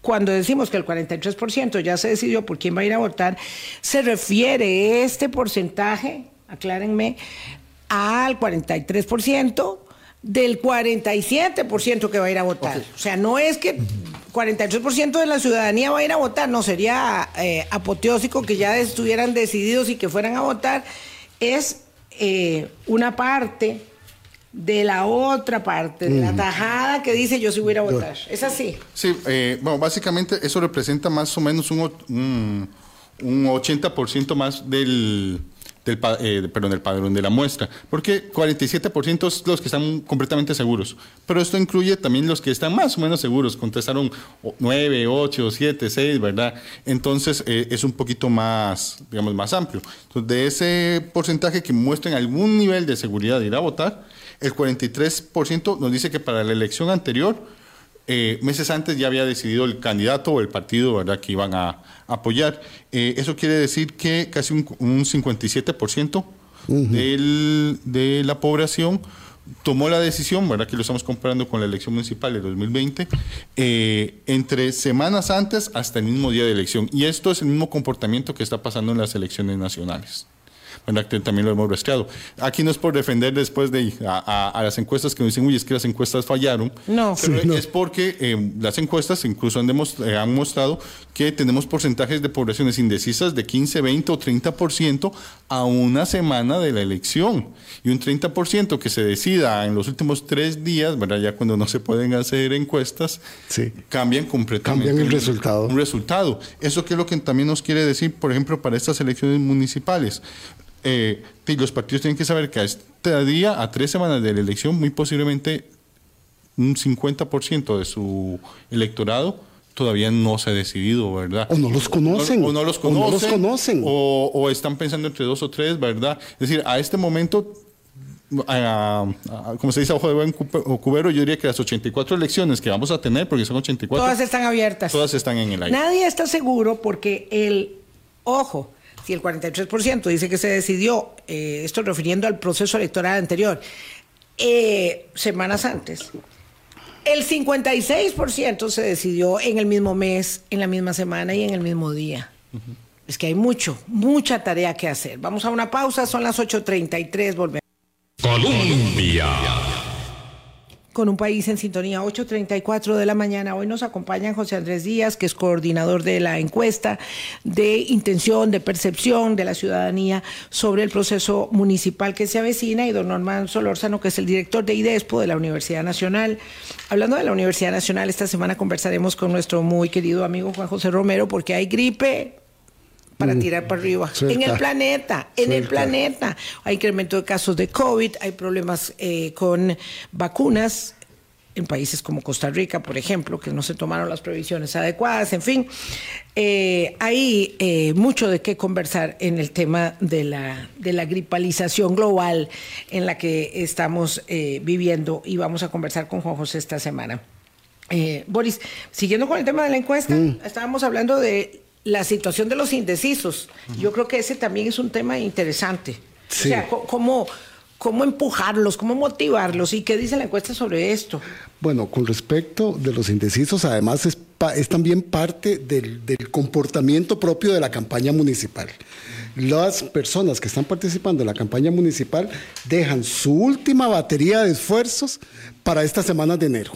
S2: cuando decimos que el 43% ya se decidió por quién va a ir a votar, se refiere este porcentaje, aclárenme, al 43% del 47% que va a ir a votar. O sea, no es que 43% de la ciudadanía va a ir a votar, no sería eh, apoteósico que ya estuvieran decididos y que fueran a votar, es eh, una parte de la otra parte, de la tajada que dice yo sí voy a votar. ¿Es así?
S5: Sí, eh, bueno, básicamente eso representa más o menos un, un, un 80% más del, del, eh, perdón, del padrón de la muestra, porque 47% es los que están completamente seguros, pero esto incluye también los que están más o menos seguros, contestaron 9, 8, 7, 6, ¿verdad? Entonces eh, es un poquito más, digamos, más amplio. Entonces, de ese porcentaje que muestren algún nivel de seguridad de ir a votar, el 43% nos dice que para la elección anterior, eh, meses antes ya había decidido el candidato o el partido ¿verdad? que iban a apoyar. Eh, eso quiere decir que casi un, 57% de la población tomó la decisión, ¿verdad? que lo estamos comparando con la elección municipal de 2020, eh, entre semanas antes hasta el mismo día de elección. Y esto es el mismo comportamiento que está pasando en las elecciones nacionales también lo hemos rastreado. Aquí no es por defender después de a, las encuestas que nos dicen, uy, es que las encuestas fallaron.
S2: No,
S5: pero es porque eh, las encuestas incluso han, eh, han mostrado que tenemos porcentajes de poblaciones indecisas de 15, 20 o 30% a una semana de la elección. Y un 30% que se decida en los últimos tres días, ¿verdad? ya cuando no se pueden hacer encuestas,
S3: sí.
S5: cambian completamente.
S3: Cambian el resultado.
S5: Un resultado. Eso que es lo que también nos quiere decir, por ejemplo, para estas elecciones municipales eh, los partidos tienen que saber que a este día, a tres semanas de la elección, muy posiblemente un 50% de su electorado todavía no se ha decidido, ¿verdad?
S3: O no los conocen.
S5: O, no los conocen. O, están pensando entre dos o tres, ¿verdad? Es decir, a este momento, como se dice ojo de buen cubero, yo diría que las 84 elecciones que vamos a tener, porque son 84.
S2: Todas están abiertas.
S5: Todas están en el aire.
S2: Nadie está seguro porque el, ojo, si el 43% dice que se decidió, eh, esto refiriendo al proceso electoral anterior, eh, semanas antes, el 56% se decidió en el mismo mes, en la misma semana y en el mismo día. Es que hay mucho, mucha tarea que hacer. Vamos a una pausa, son las 8.33, volvemos.
S1: Colombia.
S2: Con un país en sintonía, 8.34 de la mañana. Hoy nos acompaña José Andrés Díaz, que es coordinador de la encuesta de intención, de percepción de la ciudadanía sobre el proceso municipal que se avecina, y don Norman Solórzano, que es el director de IDESPO de la Universidad Nacional. Hablando de la Universidad Nacional, esta semana conversaremos con nuestro muy querido amigo Juan José Romero, porque hay gripe, para mm. tirar para arriba. En el planeta, en el planeta. Hay incremento de casos de COVID, hay problemas eh, con vacunas en países como Costa Rica, por ejemplo, que no se tomaron las previsiones adecuadas, en fin, eh, hay eh, mucho de qué conversar en el tema de la, de la gripalización global en la que estamos viviendo y vamos a conversar con Juan José esta semana. Boris, siguiendo con el tema de la encuesta, mm. estábamos hablando de la situación de los indecisos. Yo creo que ese también es un tema interesante. O sea, cómo, cómo empujarlos, cómo motivarlos y qué dice la encuesta sobre esto.
S3: Bueno, con respecto de los indecisos, además es, es también parte del, del, comportamiento propio de la campaña municipal. Las personas que están participando en la campaña municipal dejan su última batería de esfuerzos para estas semanas de enero.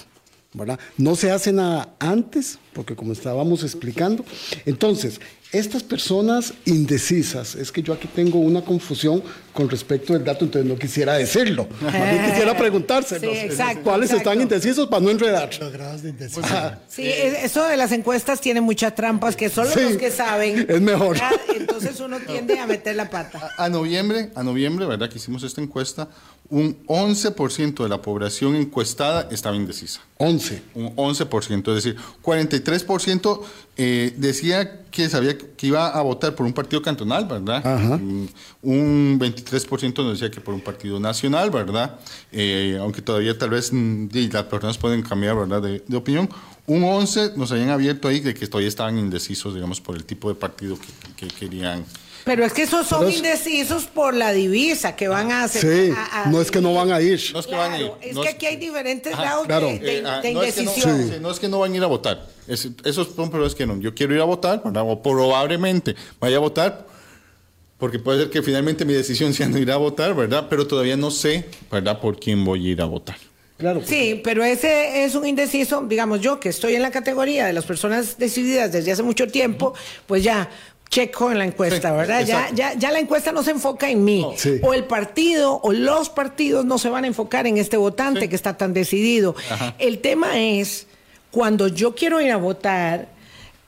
S3: No se hace nada antes, porque como estábamos explicando, entonces, estas personas indecisas, es que yo aquí tengo una confusión con respecto del dato, entonces no quisiera decirlo. quisiera preguntarse cuáles están indecisos para no enredar. Los grados
S2: de indecisión. Sí, eso de las encuestas tiene muchas trampas que solo los que saben. (laughs)
S3: Es mejor.
S2: Entonces uno (laughs) tiende a meter la pata.
S5: A, noviembre, a noviembre, ¿verdad? Que hicimos esta encuesta, un 11% de la población encuestada estaba indecisa.
S3: 11.
S5: Un 11%, es decir, 43% eh, decía que sabía que iba a votar por un partido cantonal, ¿verdad? Mm, un 23% nos decía que por un partido nacional, ¿verdad? Eh, aunque todavía tal vez mm, las personas pueden cambiar, ¿verdad? De, opinión. Un 11 nos habían abierto ahí de que todavía estaban indecisos, digamos, por el tipo de partido que, querían.
S2: Pero es que esos son indecisos por la divisa que van a hacer.
S3: Sí, no es que no van a ir.
S2: No es que van a ir. Es que aquí hay diferentes grados de, indecisión.
S5: no, es que no van a ir a votar. esos son es que no. Yo quiero ir a votar, ¿verdad? o probablemente vaya a votar porque puede ser que finalmente mi decisión sea no ir a votar, ¿verdad? Pero todavía no sé, ¿verdad?, por quién voy a ir a votar.
S2: Claro. Sí, pero ese es un indeciso, digamos yo, que estoy en la categoría de las personas decididas desde hace mucho tiempo, pues ya checo en la encuesta, ¿verdad? Ya, ya, ya, la encuesta no se enfoca en mí. O el partido o los partidos no se van a enfocar en este votante que está tan decidido. El tema es cuando yo quiero ir a votar,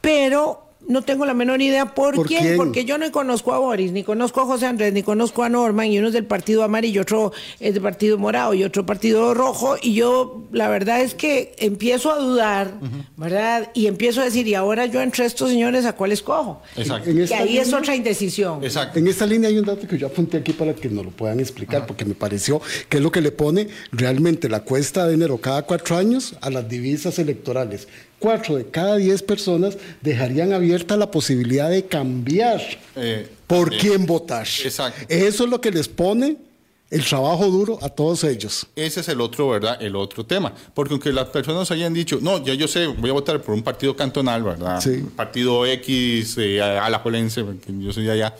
S2: pero no tengo la menor idea por, quién? porque yo no conozco a Boris, ni conozco a José Andrés, ni conozco a Norman, y uno es del partido amarillo, otro es del partido morado y otro partido rojo, y yo la verdad es que empiezo a dudar, ¿verdad? Y empiezo a decir, y ahora yo entre estos señores, ¿a cuál escojo? Exacto. Y ahí es otra indecisión.
S3: Exacto. En esta línea hay un dato que yo apunté aquí para que nos lo puedan explicar, porque me pareció que es lo que le pone realmente la cuesta de enero cada cuatro años a las divisas electorales cuatro de cada diez personas dejarían abierta la posibilidad de cambiar eh, por quién votar. Exacto. Eso es lo que les pone el trabajo duro a todos ellos.
S5: Ese es el otro, ¿verdad? El otro tema. Porque aunque las personas hayan dicho, no, ya yo sé, voy a votar por un partido cantonal, ¿verdad? Sí. Partido X, eh, alajuelense, porque yo soy de allá.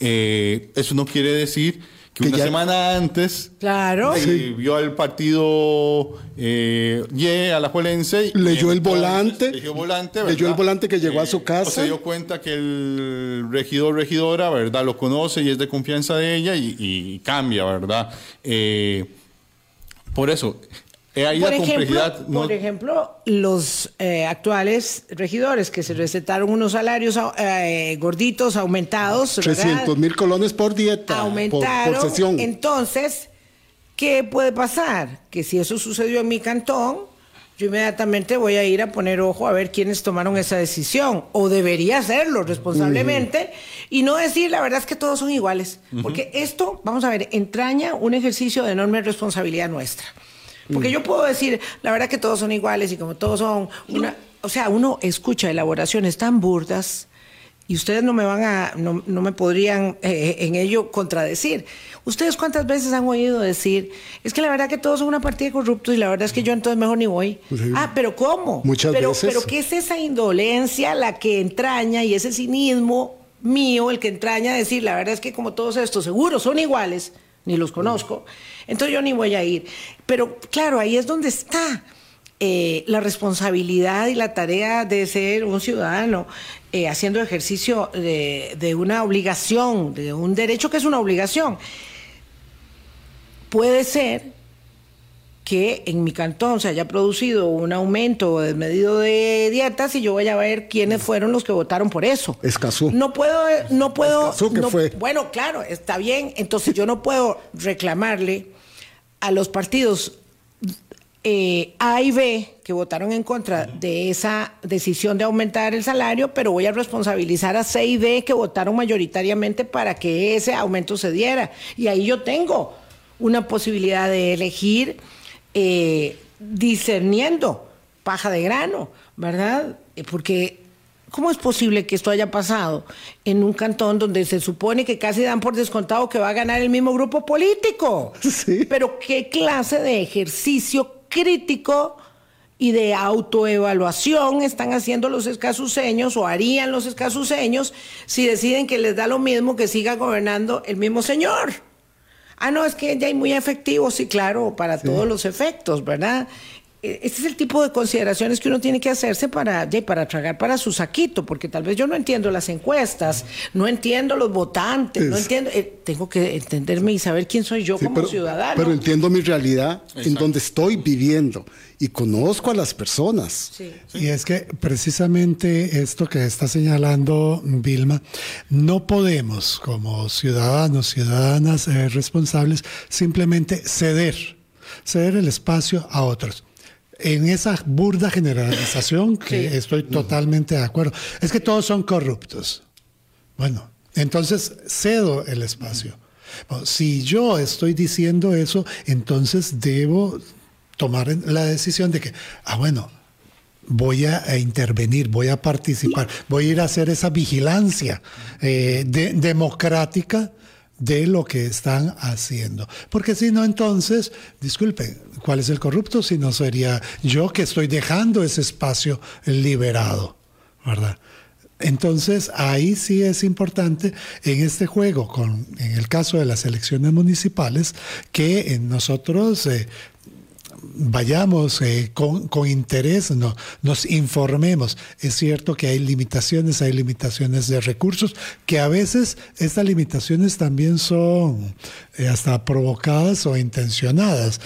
S5: Eh, eso no quiere decir una semana antes
S2: claro.
S5: vio al partido eh, Y, a la Juelense.
S3: Leyó el volante.
S5: Leyó, volante
S3: leyó el volante que llegó a su casa.
S5: Se dio cuenta que el regidor, regidora, ¿verdad? Lo conoce y es de confianza de ella y, cambia, ¿verdad? Eh, por eso,
S2: por, ejemplo, por ejemplo, los eh, actuales regidores que se recetaron unos salarios eh, gorditos, aumentados.
S3: 300 mil colones por dieta,
S2: aumentaron, por, sesión. Entonces, ¿qué puede pasar? Que si eso sucedió en mi cantón, yo inmediatamente voy a ir a poner ojo a ver quiénes tomaron esa decisión, o debería hacerlo responsablemente, y no decir, la verdad es que todos son iguales, porque esto, vamos a ver, entraña un ejercicio de enorme responsabilidad nuestra. Porque mm. yo puedo decir, la verdad que todos son iguales y como todos son una... O sea, uno escucha elaboraciones tan burdas y ustedes no me van a, no, me podrían eh, en ello contradecir. ¿Ustedes cuántas veces han oído decir, es que la verdad que todos son una partida de corruptos y la verdad es que yo entonces mejor ni voy? Pues ah, pero ¿cómo?
S3: Muchas
S2: pero,
S3: veces.
S2: Pero ¿qué es esa indolencia la que entraña y ese cinismo mío el que entraña decir, la verdad es que como todos estos seguros son iguales? Ni los conozco, entonces yo ni voy a ir. Pero claro, ahí es donde está eh, la responsabilidad y la tarea de ser un ciudadano eh, haciendo ejercicio de, de, una obligación, de un derecho que es una obligación. Puede ser que en mi cantón se haya producido un aumento desmedido de dietas y yo voy a ver quiénes fueron los que votaron por eso.
S3: Escazú.
S2: No puedo, no puedo.
S3: Escazú, ¿qué fue?
S2: Bueno, claro, está bien. Entonces yo no puedo reclamarle a los partidos eh, A y B que votaron en contra de esa decisión de aumentar el salario, pero voy a responsabilizar a C y D que votaron mayoritariamente para que ese aumento se diera. Y ahí yo tengo una posibilidad de elegir eh, discerniendo paja de grano, ¿verdad? Eh, porque ¿cómo es posible que esto haya pasado en un cantón donde se supone que casi dan por descontado que va a ganar el mismo grupo político? (laughs)
S3: Sí.
S2: Pero ¿qué clase de ejercicio crítico y de autoevaluación están haciendo los escasuseños o harían los escasuseños si deciden que les da lo mismo que siga gobernando el mismo señor? Ah, no, es que ya hay muy efectivo, sí, claro, para todos los efectos, ¿verdad? Este es el tipo de consideraciones que uno tiene que hacerse para, para tragar para su saquito, porque tal vez yo no entiendo las encuestas, no entiendo los votantes, no entiendo, eh, tengo que entenderme y saber quién soy yo como ciudadano.
S3: Pero entiendo mi realidad en donde estoy viviendo y conozco a las personas.
S4: Y es que precisamente esto que está señalando Vilma, no podemos como ciudadanos, ciudadanas eh, responsables, simplemente ceder, ceder el espacio a otros en esa burda generalización que estoy totalmente de acuerdo. Es que todos son corruptos. Bueno, entonces cedo el espacio. si yo estoy diciendo eso, entonces debo tomar la decisión de que, ah, bueno, voy a, intervenir, voy a participar, voy a ir a hacer esa vigilancia eh, democrática de lo que están haciendo. Porque si no, entonces, disculpen, ¿cuál es el corrupto? Si no sería yo que estoy dejando ese espacio liberado, ¿verdad? Entonces, ahí sí es importante en este juego, con, en el caso de las elecciones municipales, que nosotros eh, vayamos eh, con, interés, no, nos informemos. Es cierto que hay limitaciones, hay limitaciones de recursos, que a veces estas limitaciones también son eh, hasta provocadas o intencionadas.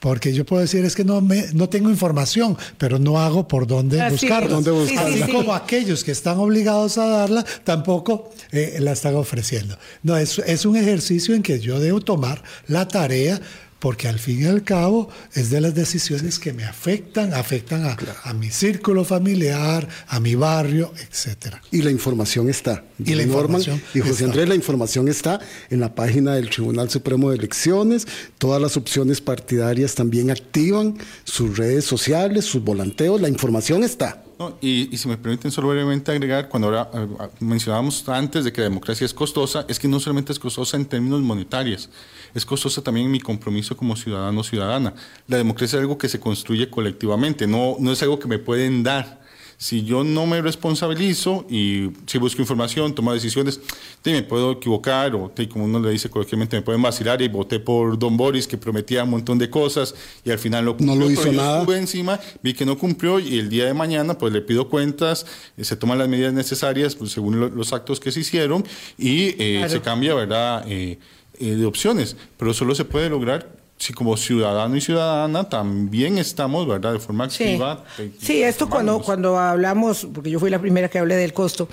S4: porque yo puedo decir, es que no, me, no tengo información, pero no hago por dónde buscarla.
S3: Dónde
S4: Como aquellos que están obligados a darla, tampoco eh, la están ofreciendo. No, es, es un ejercicio en que yo debo tomar la tarea porque al fin y al cabo es de las decisiones que me afectan, afectan a, mi círculo familiar, a mi barrio, etcétera.
S3: Y la información está.
S4: Y la información
S3: y José Andrés, la información está en la página del Tribunal Supremo de Elecciones. Todas las opciones partidarias también activan sus redes sociales, sus volanteos. La información está
S5: y, si me permiten solo brevemente agregar, cuando ahora eh, mencionábamos antes de que la democracia es costosa, es que no solamente es costosa en términos monetarios, es costosa también en mi compromiso como ciudadano o ciudadana. La democracia es algo que se construye colectivamente, no, no es algo que me pueden dar si yo no me responsabilizo y si busco información, tomo decisiones, me puedo equivocar o como uno le dice coloquialmente, me pueden vacilar y voté por Don Boris que prometía un montón de cosas y al final lo
S3: cumplió. No lo hizo nada.
S5: Estuve encima, vi que no cumplió y el día de mañana pues le pido cuentas, eh, se toman las medidas necesarias pues, según los actos que se hicieron y eh, se cambia, ¿verdad? Eh, de opciones, pero solo se puede lograr si como ciudadano y ciudadana también estamos, ¿verdad?, de forma activa.
S2: Sí, esto cuando, cuando hablamos, porque yo fui la primera que hablé del costo,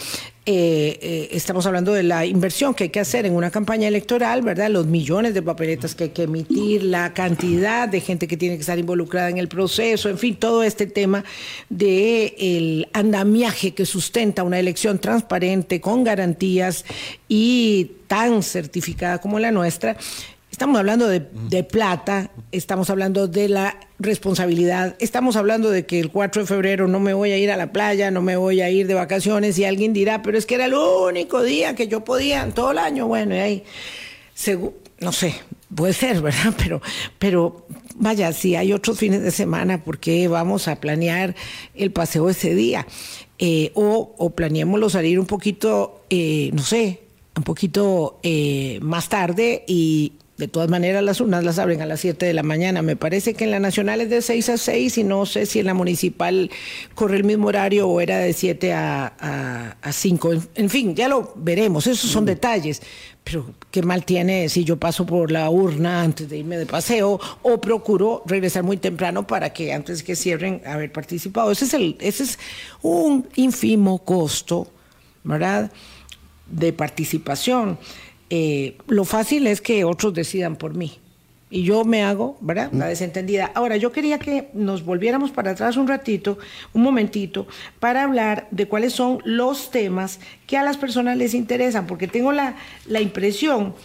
S2: eh, eh, estamos hablando de la inversión que hay que hacer en una campaña electoral, ¿verdad? Los millones de papeletas que hay que emitir, la cantidad de gente que tiene que estar involucrada en el proceso, en fin, todo este tema de el andamiaje que sustenta una elección transparente, con garantías y tan certificada como la nuestra Estamos hablando de, plata, estamos hablando de la responsabilidad, estamos hablando de que el 4 de febrero no me voy a ir a la playa, no me voy a ir de vacaciones y alguien dirá, pero es que era el único día que yo podía en todo el año. Bueno, y ahí, no sé, puede ser, ¿verdad? (laughs) Pero, pero vaya, si hay otros fines de semana, ¿por qué vamos a planear el paseo ese día? Eh, o, o planeémoslo salir un poquito, eh, no sé, un poquito eh, más tarde y De todas maneras, las urnas las abren a las 7 de la mañana. Me parece que en la nacional es de 6 a 6 y no sé si en la municipal corre el mismo horario o era de 7 a, a, 5. En, fin, ya lo veremos. Esos son mm. detalles. Pero qué mal tiene si yo paso por la urna antes de irme de paseo o procuro regresar muy temprano para que antes que cierren haber participado. Ese es, el, ese es un ínfimo costo, ¿verdad? De participación. Eh, lo fácil es que otros decidan por mí. Y yo me hago, ¿verdad? La desentendida. Ahora, yo quería que nos volviéramos para atrás un ratito, un momentito, para hablar de cuáles son los temas que a las personas les interesan, porque tengo la, la impresión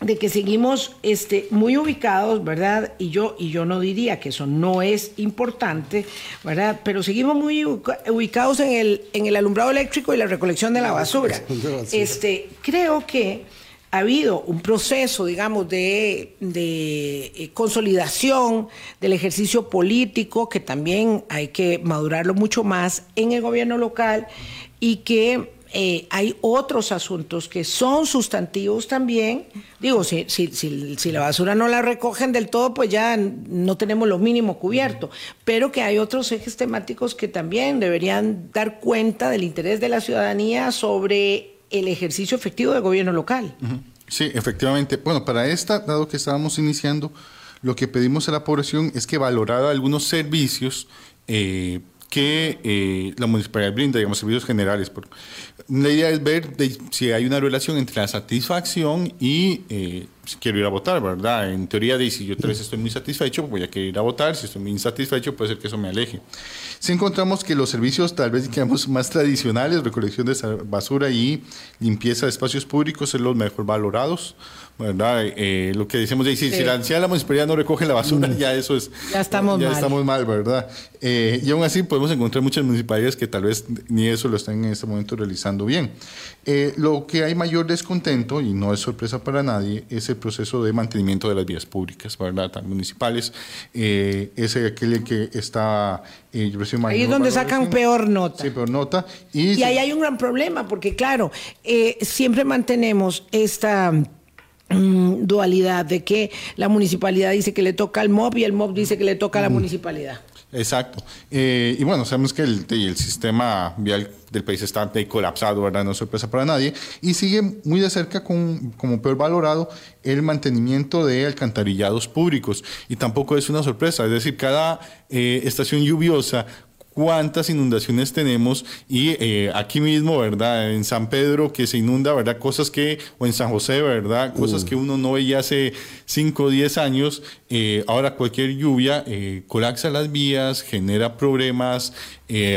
S2: de que seguimos este, muy ubicados, ¿verdad? Y yo, y yo no diría que eso no es importante, ¿verdad? Pero seguimos muy ubicados en el, en el alumbrado eléctrico y la recolección de la basura. Este, creo que ha habido un proceso, digamos, de, eh, consolidación del ejercicio político que también hay que madurarlo mucho más en el gobierno local y que eh, hay otros asuntos que son sustantivos también. Digo, si, si, si, la basura no la recogen del todo, pues ya no tenemos lo mínimo cubierto, pero que hay otros ejes temáticos que también deberían dar cuenta del interés de la ciudadanía sobre el ejercicio efectivo del gobierno local.
S5: Sí, efectivamente. Bueno, para esta, dado que estábamos iniciando, lo que pedimos a la población es que valorara algunos servicios eh, que eh, la municipalidad brinda, digamos, servicios generales. La idea es ver si hay una relación entre la satisfacción y eh, si quiero ir a votar, ¿verdad? En teoría, de, si yo vez estoy muy satisfecho, voy a querer ir a votar. Si estoy muy insatisfecho, puede ser que eso me aleje. Si encontramos que los servicios, tal vez, digamos, más tradicionales, recolección de basura y limpieza de espacios públicos, son los mejor valorados, ¿verdad? Eh, lo que decimos, de, si, si, la, la municipalidad no recoge la basura, mm. ya eso es.
S2: Ya estamos
S5: ya
S2: mal.
S5: estamos mal, ¿verdad? Eh, y aún así podemos encontrar muchas municipalidades que tal vez ni eso lo están en este momento realizando bien. Eh, lo que hay mayor descontento, y no es sorpresa para nadie, es el proceso de mantenimiento de las vías públicas, ¿verdad? municipales. Eh, es aquel que está...
S2: Eh, ahí es donde sacan peor nota.
S5: Sí, peor nota.
S2: Y, ahí hay un gran problema, porque claro, eh, siempre mantenemos esta mm, dualidad de que la municipalidad dice que le toca al MOB y el MOB dice que le toca a la municipalidad.
S5: Exacto. Eh, y bueno, sabemos que el, el, sistema vial del país está colapsado, ¿verdad? No es sorpresa para nadie. Y sigue muy de cerca con, como peor valorado el mantenimiento de alcantarillados públicos. Y tampoco es una sorpresa. Es decir, cada eh, estación lluviosa cuántas inundaciones tenemos y eh, aquí mismo, ¿verdad? En San Pedro que se inunda, ¿verdad? Cosas que, o en San José, ¿verdad? Cosas que uno no veía hace 5 o 10 años. Eh, ahora cualquier lluvia eh, colapsa las vías, genera problemas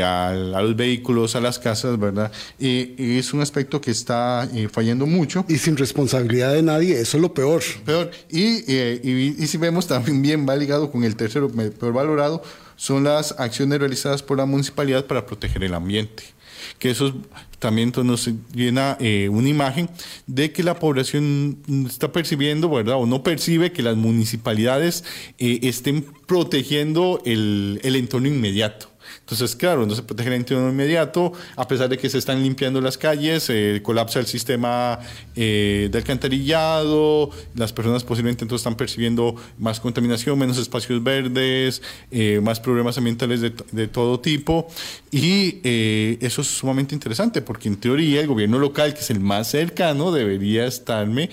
S5: a, los vehículos, a las casas, ¿verdad? es un aspecto que está fallando mucho.
S3: Y sin responsabilidad de nadie, eso es lo peor.
S5: Peor. Y, y, y si vemos también bien va ligado con el tercero peor valorado, son las acciones realizadas por la municipalidad para proteger el ambiente. Que eso también nos llena eh, una imagen de que la población está percibiendo, ¿verdad? O no percibe que las municipalidades eh, estén protegiendo el, el entorno inmediato. Entonces, claro, no se protege el entorno inmediato, a pesar de que se están limpiando las calles, eh, colapsa el sistema eh, de alcantarillado, las personas posiblemente entonces están percibiendo más contaminación, menos espacios verdes, eh, más problemas ambientales de, de todo tipo. Y eso es sumamente interesante, porque en teoría el gobierno local, que es el más cercano, debería estarme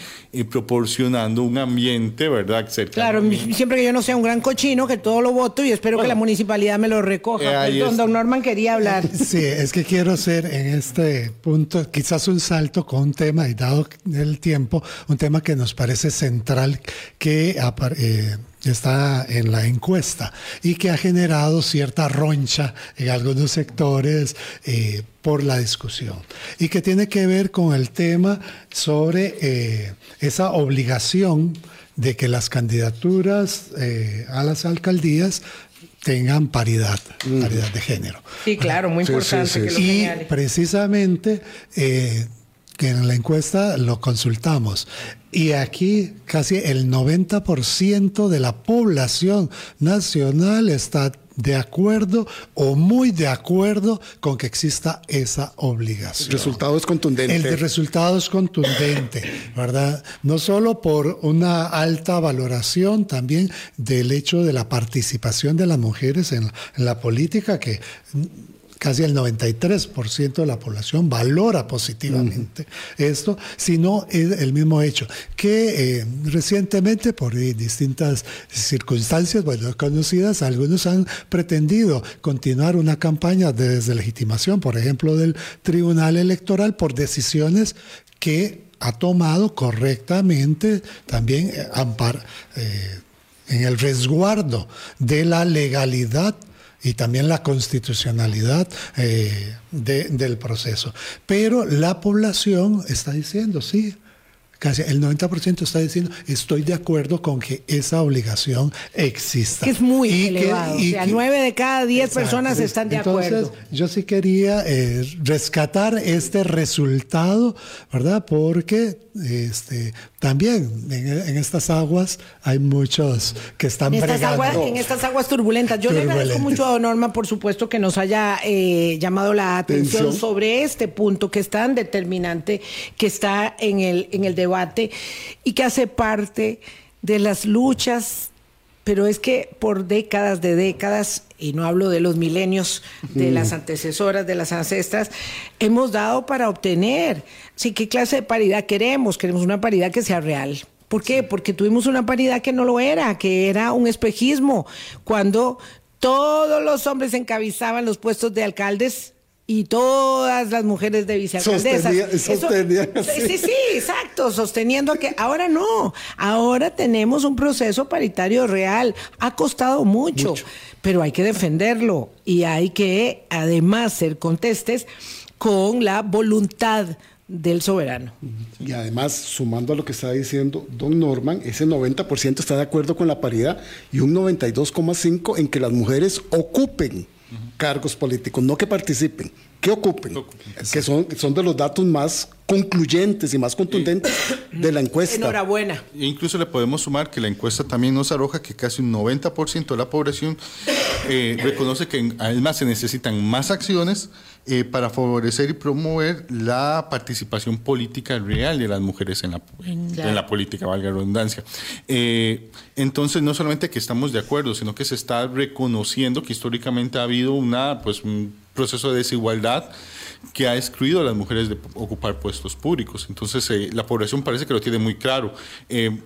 S5: proporcionando un ambiente, ¿verdad?
S2: Cercano. Claro, siempre que yo no sea un gran cochino, que todo lo voto y espero que la municipalidad me lo recoja don Norman quería hablar. (laughs)
S4: Sí, es que quiero hacer en este punto quizás un salto con un tema, y dado el tiempo, un tema que nos parece central que eh, está en la encuesta y que ha generado cierta roncha en algunos sectores eh, por la discusión y que tiene que ver con el tema sobre eh, esa obligación de que las candidaturas a las alcaldías tengan paridad, paridad de género.
S2: Sí, claro, muy importante que lo
S4: Y precisamente eh, que en la encuesta lo consultamos. Y aquí casi el 90% de la población nacional está de acuerdo o muy de acuerdo con que exista esa obligación.
S3: El resultado es contundente.
S4: El resultado es contundente, ¿verdad? No solo por una alta valoración también del hecho de la participación de las mujeres en, en la política, que casi el 93% de la población valora positivamente esto, sino el mismo hecho que eh, recientemente por distintas circunstancias bueno, conocidas, algunos han pretendido continuar una campaña de deslegitimación, por ejemplo, del Tribunal Electoral por decisiones que ha tomado correctamente también eh, eh, en el resguardo de la legalidad y también la constitucionalidad eh, del proceso. Pero la población está diciendo, sí, casi el 90% está diciendo, estoy de acuerdo con que esa obligación exista.
S2: Que es muy elevado. o sea, nueve de cada diez personas están de Entonces,
S4: Yo sí quería eh, rescatar este resultado, ¿verdad? Porque este, también en, estas aguas hay muchos que están
S2: en estas, aguas, en estas aguas turbulentas. Yo le agradezco mucho a Norma, por supuesto, que nos haya eh, llamado la atención. sobre este punto que es tan determinante, que está en el, en el debate y que hace parte de las luchas pero es que por décadas de décadas, y no hablo de los milenios de las antecesoras, de las ancestras, hemos dado para obtener. Sí, ¿qué clase de paridad queremos? Queremos una paridad que sea real. ¿Por qué? Porque tuvimos una paridad que no lo era, que era un espejismo. Cuando todos los hombres encabezaban los puestos de alcaldes, y todas las mujeres de vicealcaldesas. sí, sí, exacto, sosteniendo que ahora no, ahora tenemos un proceso paritario real. Ha costado mucho, pero hay que defenderlo y hay que además ser contestes con la voluntad del soberano.
S3: Y además, sumando a lo que está diciendo don Norman, ese 90% está de acuerdo con la paridad y un 92,5% en que las mujeres ocupen cargos políticos, no que participen, que ocupen, que son, son de los datos más concluyentes y más contundentes de la encuesta.
S2: Enhorabuena.
S5: E incluso le podemos sumar que la encuesta también nos arroja que casi un 90% de la población eh, reconoce que además se necesitan más acciones eh, para favorecer y promover la participación política real de las mujeres en la, en, la política, valga la redundancia. Eh, entonces, no solamente que estamos de acuerdo, sino que se está reconociendo que históricamente ha habido una, pues, un proceso de desigualdad que ha excluido a las mujeres de ocupar puestos públicos. Entonces, eh, la población parece que lo tiene muy claro. Eh,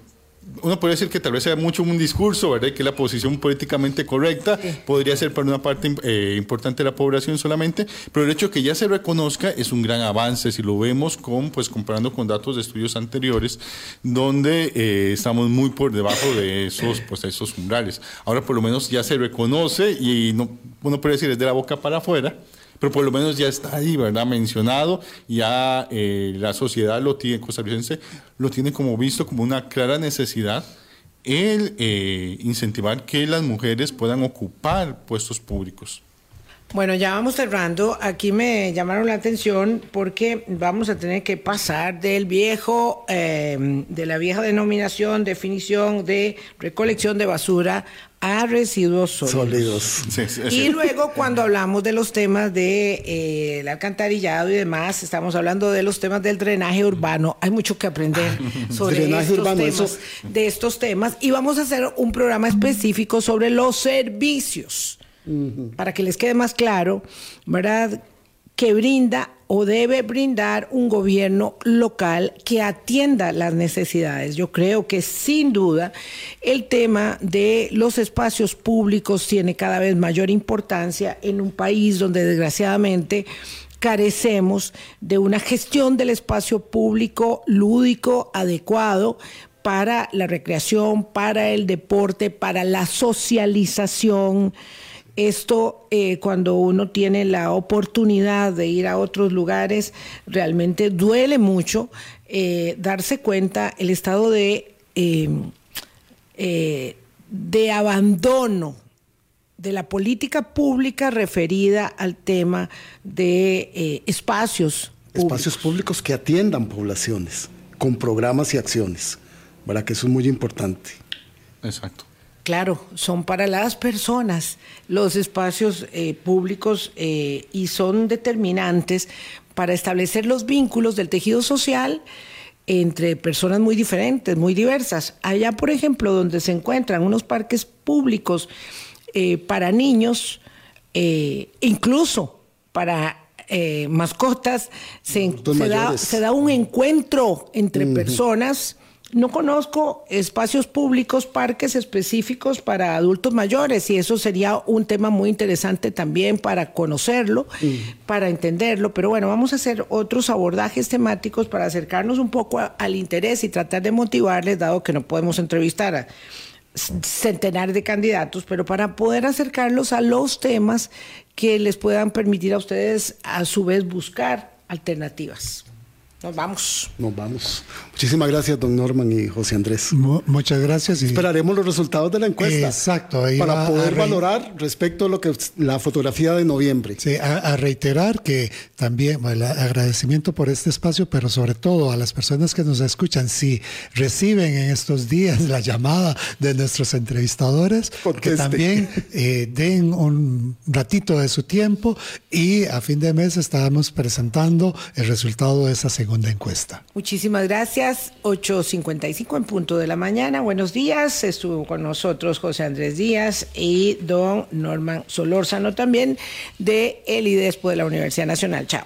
S5: uno puede decir que tal vez sea mucho un discurso, ¿verdad? Que la posición políticamente correcta podría ser para una parte eh, importante de la población solamente, pero el hecho de que ya se reconozca es un gran avance si lo vemos con, pues, comparando con datos de estudios anteriores, donde estamos muy por debajo de esos, pues, esos umbrales. Ahora por lo menos ya se reconoce y no, uno puede decir es de la boca para afuera, pero por lo menos ya está ahí, ¿verdad? Mencionado, ya eh, la sociedad lo tiene, costarricense lo tiene como visto como una clara necesidad el eh, incentivar que las mujeres puedan ocupar puestos públicos.
S2: Bueno, ya vamos cerrando. Aquí me llamaron la atención porque vamos a tener que pasar del viejo, eh, de la vieja denominación, definición de recolección de basura a residuos sólidos. y luego cuando hablamos de los temas de eh, el alcantarillado y demás, estamos hablando de los temas del drenaje urbano. Hay mucho que aprender ah, (laughs) sobre estos temas, de estos temas y vamos a hacer un programa específico sobre los servicios para que les quede más claro, ¿verdad? Que brinda o debe brindar un gobierno local que atienda las necesidades. Yo creo que sin duda el tema de los espacios públicos tiene cada vez mayor importancia en un país donde desgraciadamente carecemos de una gestión del espacio público lúdico adecuado para la recreación, para el deporte, para la socialización esto, eh, cuando uno tiene la oportunidad de ir a otros lugares, realmente duele mucho eh, darse cuenta el estado de, eh, de abandono de la política pública referida al tema de espacios
S3: públicos. Espacios públicos que atiendan poblaciones con programas y acciones, ¿verdad? Que eso es muy importante.
S5: Exacto
S2: Claro, son para las personas. Los espacios eh, públicos eh, y son determinantes para establecer los vínculos del tejido social entre personas muy diferentes, muy diversas. Allá, por ejemplo, donde se encuentran unos parques públicos eh, para niños, incluso para mascotas, se, da, un encuentro entre personas no conozco espacios públicos, parques específicos para adultos mayores y eso sería un tema muy interesante también para conocerlo, para entenderlo. Pero bueno, vamos a hacer otros abordajes temáticos para acercarnos un poco al interés y tratar de motivarles, dado que no podemos entrevistar a centenares de candidatos, pero para poder acercarlos a los temas que les puedan permitir a ustedes a su vez buscar alternativas. Nos vamos.
S3: Nos vamos. Muchísimas gracias, don Norman y José Andrés.
S4: muchas gracias.
S3: Esperaremos los resultados de la encuesta.
S4: Exacto.
S3: para poder valorar respecto a lo que la fotografía de noviembre.
S4: Sí, a, reiterar que también el agradecimiento por este espacio, pero sobre todo a las personas que nos escuchan, si reciben en estos días la llamada de nuestros entrevistadores, que también eh, den un ratito de su tiempo y a fin de mes estábamos presentando el resultado de esa segunda encuesta.
S2: Muchísimas gracias las 8.55 en punto de la mañana. Buenos días. Estuvo con nosotros José Andrés Díaz y don Norman Solórzano también de el IDESPO de la Universidad Nacional. Chao.